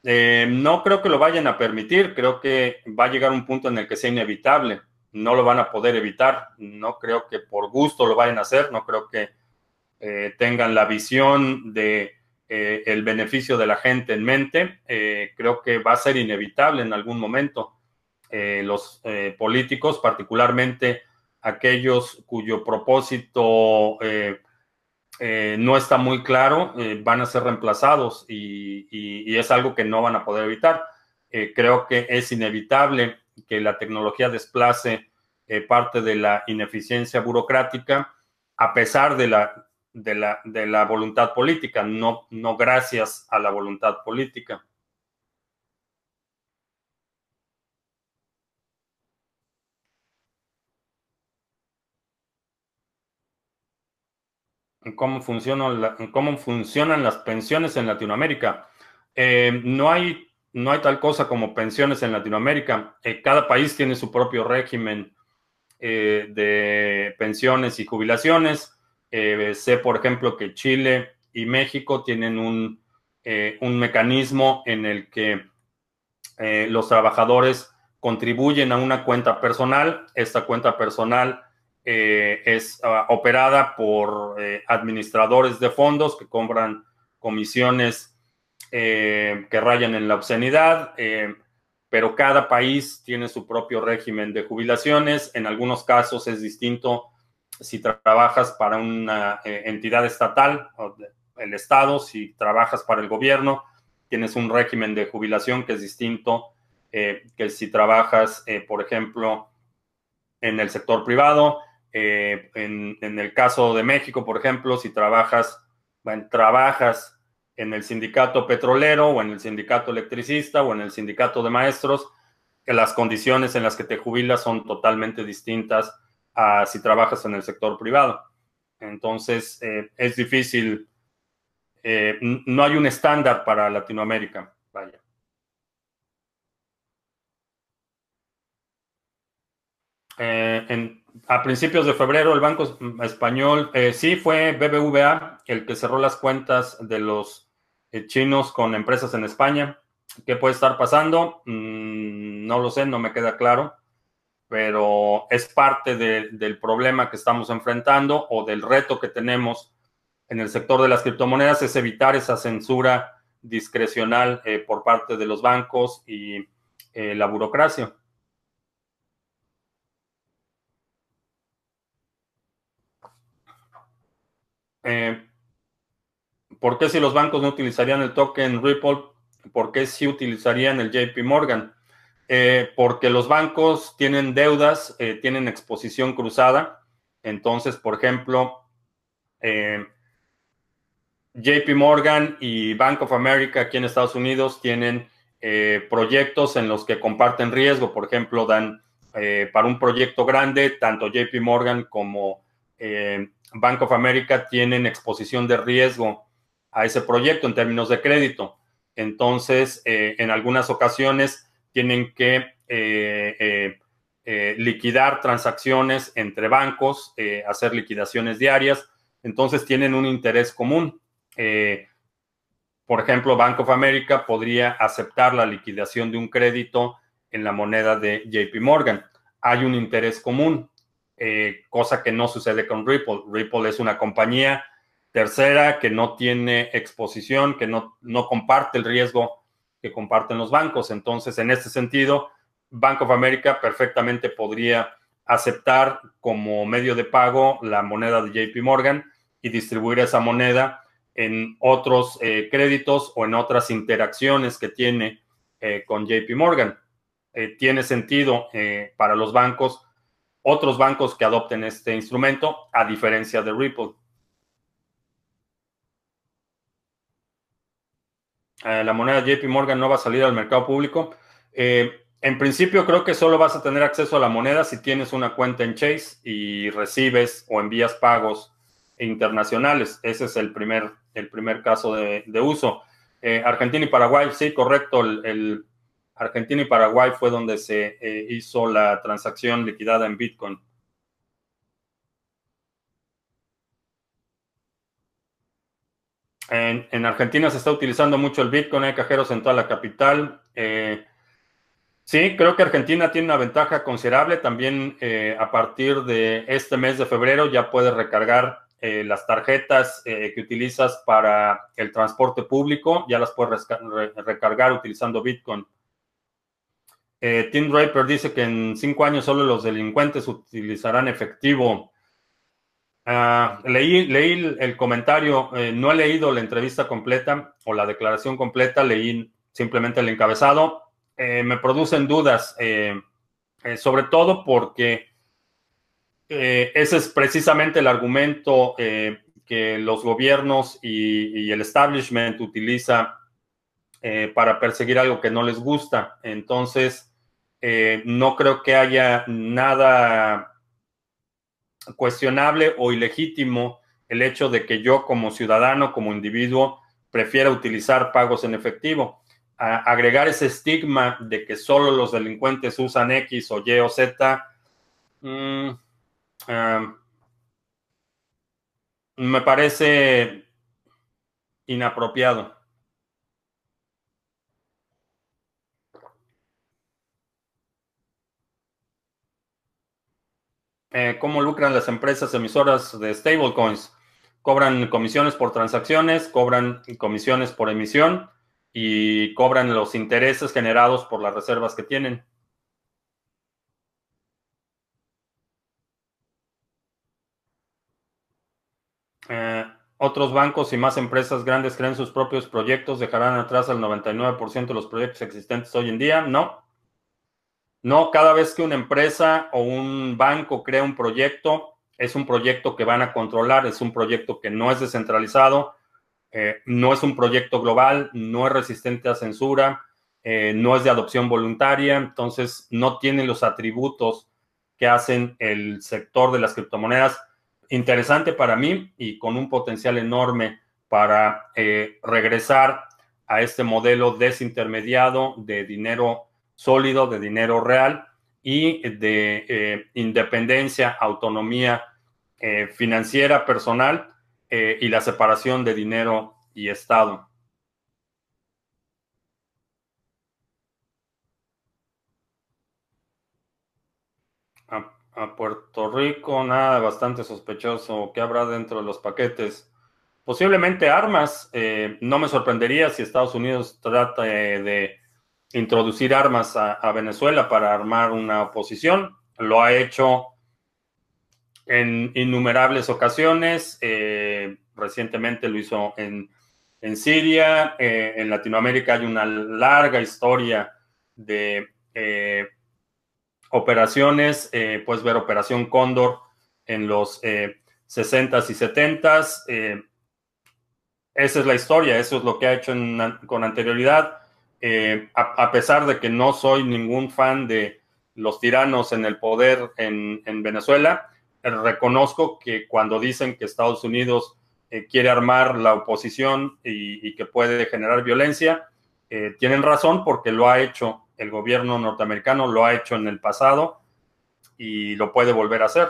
Eh, no creo que lo vayan a permitir, creo que va a llegar un punto en el que sea inevitable. No lo van a poder evitar. No creo que por gusto lo vayan a hacer. No creo que eh, tengan la visión de eh, el beneficio de la gente en mente, eh, creo que va a ser inevitable en algún momento. los políticos, particularmente aquellos cuyo propósito no está muy claro, van a ser reemplazados y, y, es algo que no van a poder evitar. creo que es inevitable que la tecnología desplace parte de la ineficiencia burocrática, a pesar de la de la, de la voluntad política, no, no gracias a la voluntad política. ¿Cómo, funciona cómo funcionan las pensiones en Latinoamérica? Eh, no, hay, no hay tal cosa como pensiones en Latinoamérica. Eh, cada país tiene su propio régimen eh, de pensiones y jubilaciones. Sé, por ejemplo, que Chile y México tienen un, un mecanismo en el que los trabajadores contribuyen a una cuenta personal. Esta cuenta personal es uh, operada por administradores de fondos que compran comisiones que rayan en la obscenidad pero cada país tiene su propio régimen de jubilaciones. En algunos casos es distinto si trabajas para una eh, entidad estatal, el Estado, si trabajas para el gobierno, tienes un régimen de jubilación que es distinto eh, que si trabajas, eh, por ejemplo, en el sector privado. En, en, el caso de México, por ejemplo, si trabajas, bueno, trabajas en el sindicato petrolero o en el sindicato electricista o en el sindicato de maestros, las condiciones en las que te jubilas son totalmente distintas si trabajas en el sector privado. Entonces, eh, es difícil, eh, no hay un estándar para Latinoamérica. Vaya. Eh, a principios de febrero, el Banco Español, sí fue BBVA el que cerró las cuentas de los chinos con empresas en España. ¿Qué puede estar pasando? Mm, no lo sé, no me queda claro pero es parte del problema que estamos enfrentando o del reto que tenemos en el sector de las criptomonedas, es evitar esa censura discrecional eh, por parte de los bancos y eh, la burocracia. Eh, ¿Por qué si los bancos no utilizarían el token Ripple? ¿Por qué si utilizarían el JP Morgan? Eh, porque los bancos tienen deudas, eh, tienen exposición cruzada. Entonces, por ejemplo, JP Morgan y Bank of America aquí en Estados Unidos tienen proyectos en los que comparten riesgo. Por ejemplo, dan para un proyecto grande, tanto JP Morgan como Bank of America tienen exposición de riesgo a ese proyecto en términos de crédito. Entonces, en algunas ocasiones, tienen que eh, eh, eh, liquidar transacciones entre bancos, hacer liquidaciones diarias, entonces tienen un interés común. por ejemplo, Bank of America podría aceptar la liquidación de un crédito en la moneda de JP Morgan. Hay un interés común, cosa que no sucede con Ripple. Ripple es una compañía tercera que no tiene exposición, que no, no comparte el riesgo que comparten los bancos. Entonces, en este sentido, Bank of America perfectamente podría aceptar como medio de pago la moneda de JP Morgan y distribuir esa moneda en otros eh, créditos o en otras interacciones que tiene eh, con JP Morgan. Eh, tiene sentido para los bancos, otros bancos que adopten este instrumento, a diferencia de Ripple. la moneda JP Morgan no va a salir al mercado público. en principio creo que solo vas a tener acceso a la moneda si tienes una cuenta en Chase y recibes o envías pagos internacionales. Ese es el primer, el primer caso de, uso. Eh, Argentina y Paraguay, sí, correcto. El, Argentina y Paraguay fue donde se eh, hizo la transacción liquidada en Bitcoin. En, Argentina se está utilizando mucho el Bitcoin, hay cajeros en toda la capital. Eh, sí, creo que Argentina tiene una ventaja considerable. También a partir de este mes de febrero ya puede recargar eh, las tarjetas eh, que utilizas para el transporte público, ya las puedes recargar utilizando Bitcoin. Eh, Tim Draper dice que en cinco años solo los delincuentes utilizarán efectivo. Ah, leí, leí el comentario, no he leído la entrevista completa o la declaración completa, leí simplemente el encabezado. me producen dudas, sobre todo porque eh, ese es precisamente el argumento eh, que los gobiernos y, el establishment utiliza eh, para perseguir algo que no les gusta. Entonces, no creo que haya nada cuestionable o ilegítimo el hecho de que yo como ciudadano, como individuo, prefiera utilizar pagos en efectivo. agregar ese estigma de que solo los delincuentes usan X o Y o Z, mm, me parece inapropiado. Eh, ¿Cómo lucran las empresas emisoras de stablecoins? Cobran comisiones por transacciones, cobran comisiones por emisión y cobran los intereses generados por las reservas que tienen. Eh, otros bancos y más empresas grandes creen sus propios proyectos, dejarán atrás al 99% de los proyectos existentes hoy en día. No. No, cada vez que una empresa o un banco crea un proyecto, es un proyecto que van a controlar, es un proyecto que no es descentralizado, eh, no es un proyecto global, no es resistente a censura, eh, no es de adopción voluntaria, entonces no tiene los atributos que hacen el sector de las criptomonedas. Interesante para mí y con un potencial enorme para eh, regresar a este modelo desintermediado de dinero sólido, de dinero real y de eh, independencia, autonomía eh, financiera personal y la separación de dinero y Estado. a Puerto Rico, nada bastante sospechoso. ¿Qué habrá dentro de los paquetes? Posiblemente armas. Eh, no me sorprendería si Estados Unidos trata de introducir armas a, Venezuela para armar una oposición. Lo ha hecho en innumerables ocasiones. Eh, recientemente lo hizo en, Siria. Eh, en Latinoamérica hay una larga historia de operaciones, eh, puedes ver Operación Cóndor en los 60s y 70s. Eh, esa es la historia, eso es lo que ha hecho con anterioridad. Eh, a, pesar de que no soy ningún fan de los tiranos en el poder en, Venezuela, reconozco que cuando dicen que Estados Unidos quiere armar la oposición y, y, que puede generar violencia, tienen razón porque lo ha hecho el gobierno norteamericano lo ha hecho en el pasado y lo puede volver a hacer.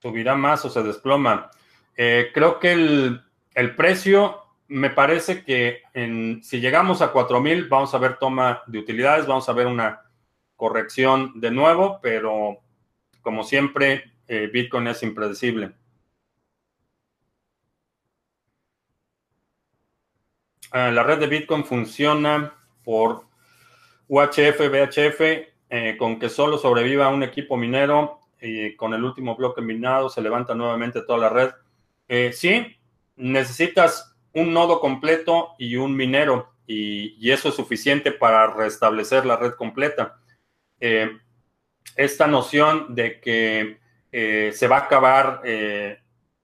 ¿Subirá más o se desploma? Eh, creo que el, precio, me parece que en, si llegamos a 4.000 vamos a ver toma de utilidades, vamos a ver una corrección de nuevo, pero como siempre, eh, Bitcoin es impredecible. Ah, la red de Bitcoin funciona por UHF, VHF eh, con que solo sobreviva un equipo minero y con el último bloque minado se levanta nuevamente toda la red. Eh, sí, necesitas un nodo completo y un minero y, eso es suficiente para restablecer la red completa. Eh, esta noción de que se va a acabar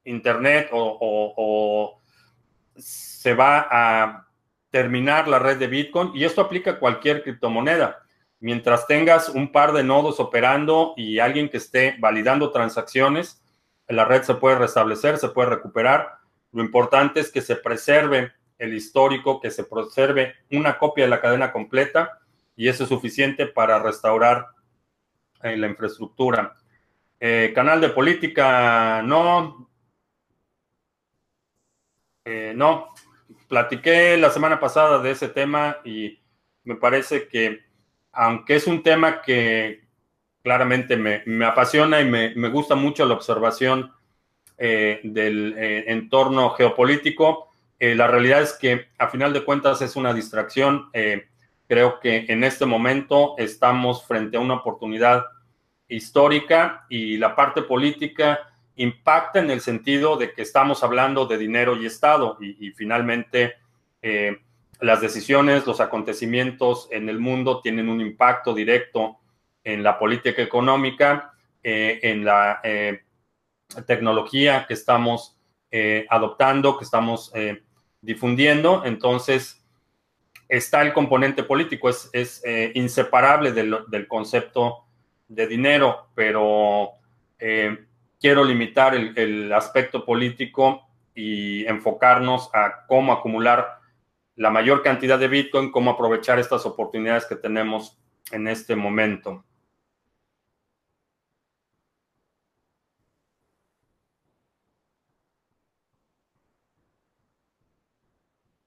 Internet o se va a terminar la red de Bitcoin y esto aplica a cualquier criptomoneda. Mientras tengas un par de nodos operando y alguien que esté validando transacciones, la red se puede restablecer, se puede recuperar. Lo importante es que se preserve el histórico, que se preserve una copia de la cadena completa y eso es suficiente para restaurar eh, la infraestructura. Eh, canal de política, no. Eh, no, platiqué la semana pasada de ese tema y me parece que, aunque es un tema que claramente me, apasiona y me, gusta mucho la observación eh, del eh, entorno geopolítico, eh, la realidad es que a final de cuentas es una distracción. creo que en este momento estamos frente a una oportunidad histórica y la parte política impacta en el sentido de que estamos hablando de dinero y Estado y, finalmente las decisiones, los acontecimientos en el mundo tienen un impacto directo en la política económica, eh, en la eh, tecnología que estamos adoptando, que estamos difundiendo. Entonces, está el componente político, es, inseparable del, concepto de dinero, pero quiero limitar el, aspecto político y enfocarnos a cómo acumular la mayor cantidad de Bitcoin, cómo aprovechar estas oportunidades que tenemos en este momento.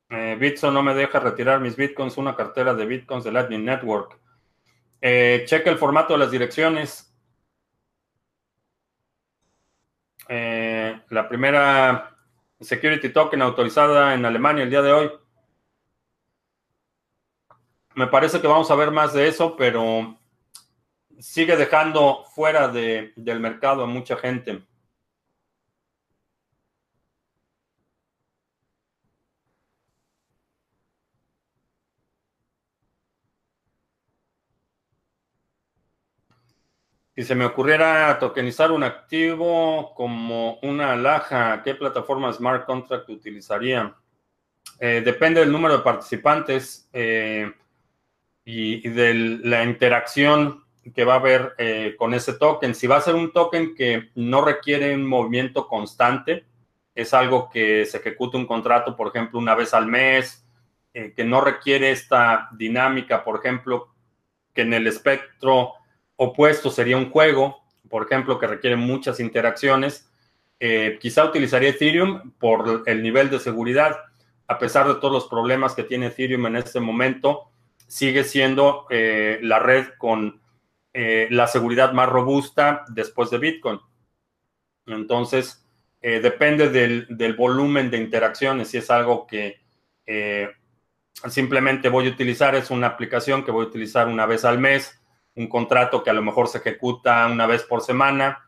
Eh, Bitso no me deja retirar mis bitcoins, una cartera de bitcoins de Lightning Network. Eh, checa el formato de las direcciones. Eh, la primera security token autorizada en Alemania el día de hoy. Me parece que vamos a ver más de eso, pero sigue dejando fuera del mercado a mucha gente. Si se me ocurriera tokenizar un activo como una alhaja, ¿qué plataforma smart contract utilizaría? Eh, depende del número de participantes eh, y, de la interacción que va a haber eh, con ese token. Si va a ser un token que no requiere un movimiento constante, es algo que se ejecute un contrato, por ejemplo, una vez al mes, que no requiere esta dinámica, por ejemplo, que en el espectro opuesto sería un juego, por ejemplo, que requiere muchas interacciones. Eh, quizá utilizaría Ethereum por el nivel de seguridad. A pesar de todos los problemas que tiene Ethereum en este momento, sigue siendo eh, la red con eh, la seguridad más robusta después de Bitcoin. Entonces, depende del, del, volumen de interacciones. Si es algo que simplemente voy a utilizar, es una aplicación que voy a utilizar una vez al mes un contrato que a lo mejor se ejecuta una vez por semana,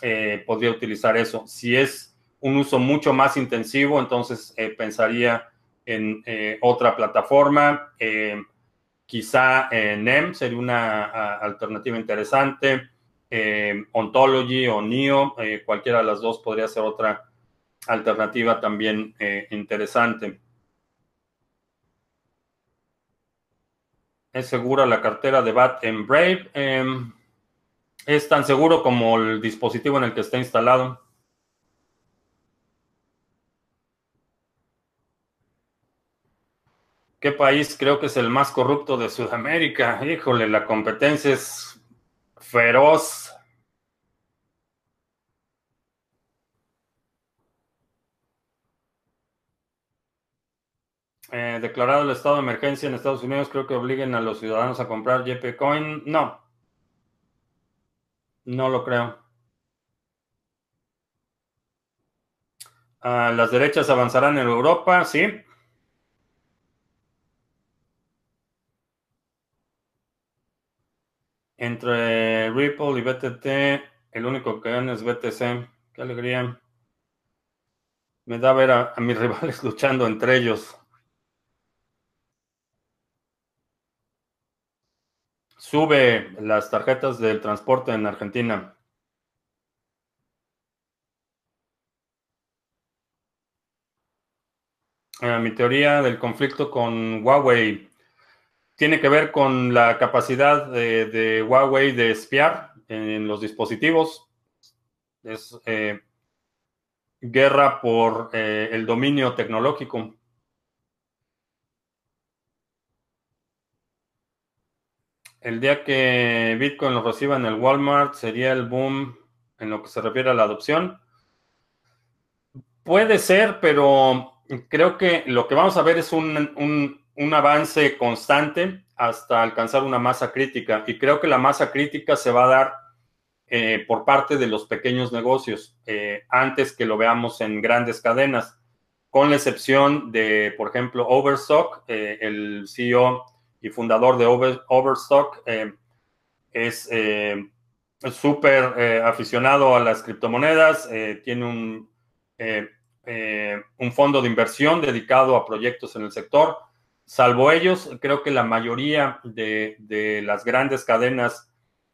eh, podría utilizar eso. Si es un uso mucho más intensivo, entonces eh, pensaría en eh, otra plataforma. Quizá NEM sería una alternativa interesante. Ontology o NIO, cualquiera de las dos podría ser otra alternativa también interesante. ¿Es segura la cartera de BAT en Brave? Em, es tan seguro como el dispositivo en el que está instalado. ¿Qué país creo que es el más corrupto de Sudamérica? Híjole, la competencia es feroz. Eh, declarado el estado de emergencia en Estados Unidos, creo que obliguen a los ciudadanos a comprar JP Coin. No. No lo creo. Ah, las derechas avanzarán en Europa, sí. Entre Ripple y BTT, el único que gana es BTC. Qué alegría. Me da ver a, mis rivales luchando entre ellos. Sube las tarjetas del transporte en Argentina. Eh, mi teoría del conflicto con Huawei tiene que ver con la capacidad de, Huawei de espiar en los dispositivos. Es eh, guerra por eh, el dominio tecnológico. El día que Bitcoin lo reciba en el Walmart sería el boom en lo que se refiere a la adopción. Puede ser, pero creo que lo que vamos a ver es un, avance constante hasta alcanzar una masa crítica. Y creo que la masa crítica se va a dar eh, por parte de los pequeños negocios, eh, antes que lo veamos en grandes cadenas, con la excepción de, por ejemplo, Overstock, eh, el CEO y fundador de Overstock, es súper aficionado a las criptomonedas, tiene un un fondo de inversión dedicado a proyectos en el sector. Salvo ellos, creo que la mayoría de, las grandes cadenas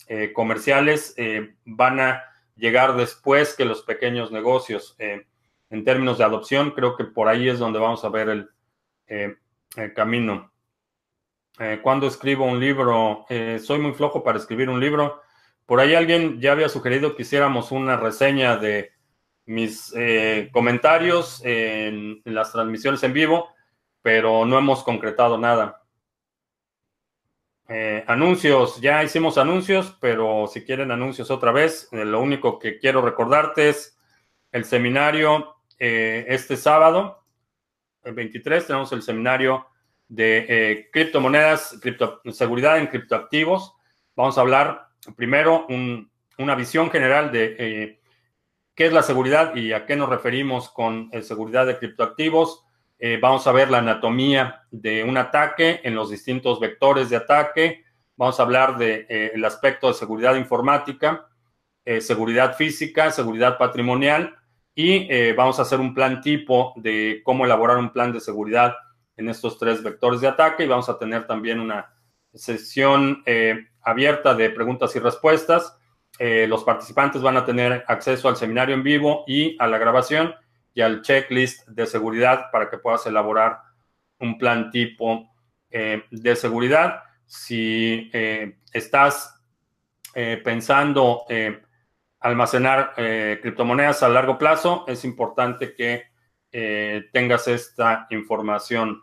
eh, comerciales eh, van a llegar después que los pequeños negocios. en términos de adopción, creo que por ahí es donde vamos a ver el, el camino. cuando escribo un libro, soy muy flojo para escribir un libro. Por ahí alguien ya había sugerido que hiciéramos una reseña de mis eh, comentarios en, las transmisiones en vivo, pero no hemos concretado nada. Eh, anuncios, ya hicimos anuncios, pero si quieren anuncios otra vez, eh, lo único que quiero recordarte es el seminario este sábado, el 23, tenemos el seminario de criptomonedas, seguridad en criptoactivos. Vamos a hablar primero una visión general de qué es la seguridad y a qué nos referimos con eh, seguridad de criptoactivos. Eh, vamos a ver la anatomía de un ataque en los distintos vectores de ataque. Vamos a hablar del de, eh, aspecto de seguridad informática, seguridad física, seguridad patrimonial y vamos a hacer un plan tipo de cómo elaborar un plan de seguridad en estos tres vectores de ataque y vamos a tener también una sesión abierta de preguntas y respuestas eh, los participantes van a tener acceso al seminario en vivo y a la grabación y al checklist de seguridad para que puedas elaborar un plan tipo eh, de seguridad. Si eh, estás pensando almacenar criptomonedas a largo plazo, es importante que tengas esta información.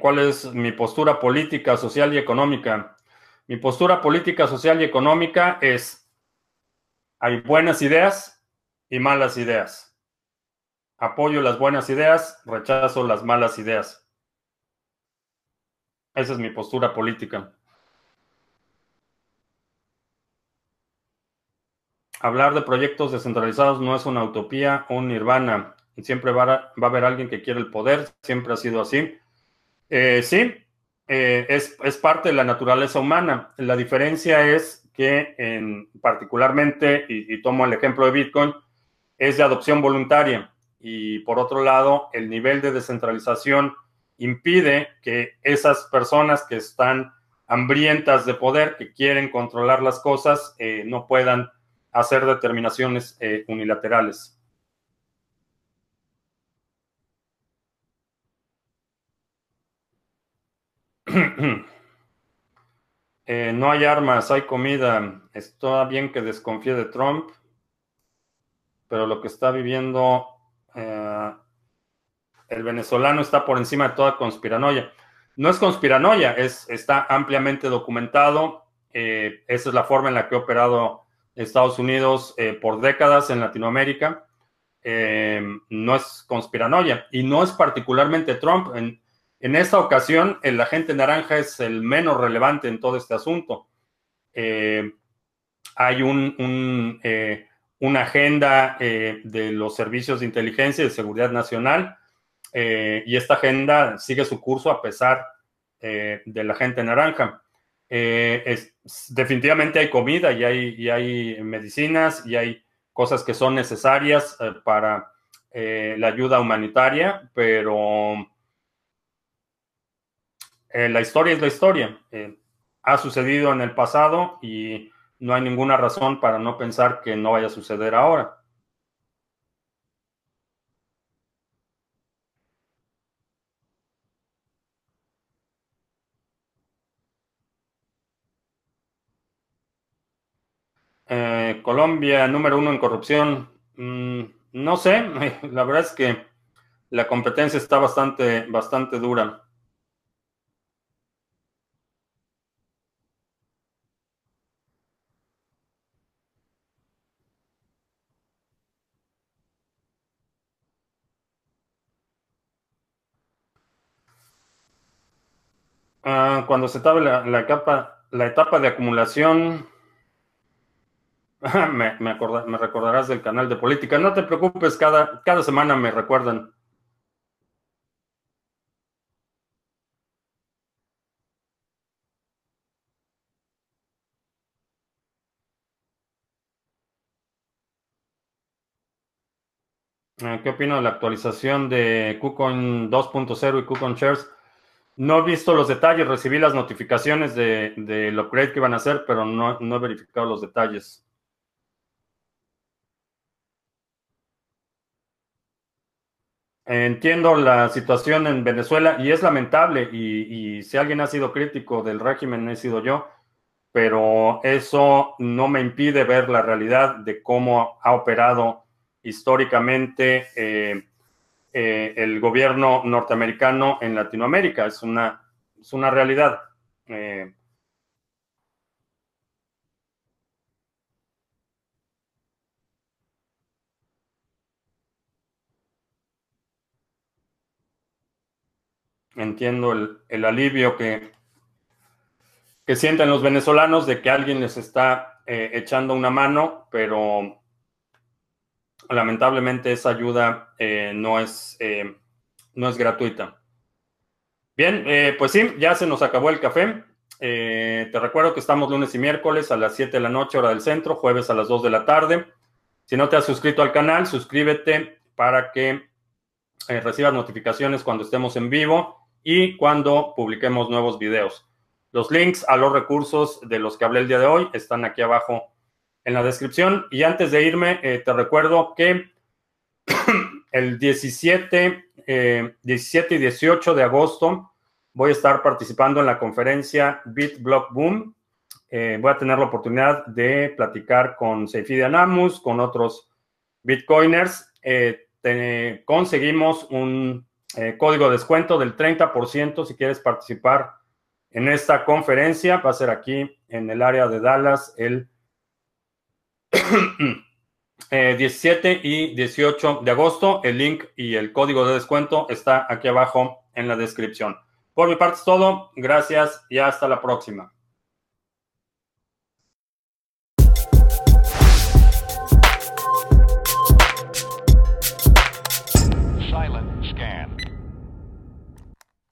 ¿Cuál es mi postura política, social y económica? Mi postura política, social y económica es, hay buenas ideas y malas ideas. Apoyo las buenas ideas, rechazo las malas ideas. Esa es mi postura política. Hablar de proyectos descentralizados no es una utopía un nirvana. Siempre va a, va a haber alguien que quiere el poder, siempre ha sido así. Eh, sí, eh, es, parte de la naturaleza humana. La diferencia es que en, particularmente, y, tomo el ejemplo de Bitcoin, es de adopción voluntaria. Y por otro lado, el nivel de descentralización impide que esas personas que están hambrientas de poder, que quieren controlar las cosas, eh, no puedan hacer determinaciones eh, unilaterales. Eh, no hay armas, hay comida. Está bien que desconfíe de Trump, pero lo que está viviendo eh, el venezolano está por encima de toda conspiranoia. No es conspiranoia, es, está ampliamente documentado. Eh, esa es la forma en la que ha operado Estados Unidos por décadas en Latinoamérica. no es conspiranoia y no es particularmente Trump. En esta ocasión, el agente naranja es el menos relevante en todo este asunto. Eh, hay un, eh, una agenda eh, de los servicios de inteligencia y de seguridad nacional y esta agenda sigue su curso a pesar de la gente naranja. Es, definitivamente hay comida y hay, y hay medicinas y hay cosas que son necesarias para la ayuda humanitaria, pero la historia es la historia. ha sucedido en el pasado y no hay ninguna razón para no pensar que no vaya a suceder ahora. Eh, Colombia, número uno en corrupción. Mm, no sé, la verdad es que la competencia está bastante, bastante dura. Ah, cuando se tabe la, la, etapa de acumulación, me, me, me, recordarás del canal de política. No te preocupes, cada, cada semana me recuerdan. Ah, ¿Qué opino de la actualización de KuCoin 2.0 y KuCoin Shares? No he visto los detalles, recibí las notificaciones de, de lo upgrade que iban a hacer, pero no, no he verificado los detalles. Entiendo la situación en Venezuela y es lamentable y, y, si alguien ha sido crítico del régimen he sido yo, pero eso no me impide ver la realidad de cómo ha operado históricamente eh, eh, el gobierno norteamericano en Latinoamérica. Es una, es una realidad. Eh, entiendo el, el alivio que, que, sienten los venezolanos de que alguien les está eh, echando una mano, pero lamentablemente esa ayuda eh, no, es, eh, no es gratuita. Bien, eh, pues sí, ya se nos acabó el café. te recuerdo que estamos lunes y miércoles a las 7 de la noche, hora del centro, jueves a las 2 de la tarde. Si no te has suscrito al canal, suscríbete para que recibas notificaciones cuando estemos en vivo y cuando publiquemos nuevos videos. Los links a los recursos de los que hablé el día de hoy están aquí abajo en la descripción. Y antes de irme, eh, te recuerdo que el 17, 17 eh, y 18 de agosto voy a estar participando en la conferencia BitBlock Boom. Eh, voy a tener la oportunidad de platicar con Seyfide Anamus, con otros Bitcoiners. conseguimos un código de descuento del 30% si quieres participar en esta conferencia. Va a ser aquí en el área de Dallas el 17 eh, y 18 de agosto. El link y el código de descuento está aquí abajo en la descripción. Por mi parte es todo. Gracias y hasta la próxima.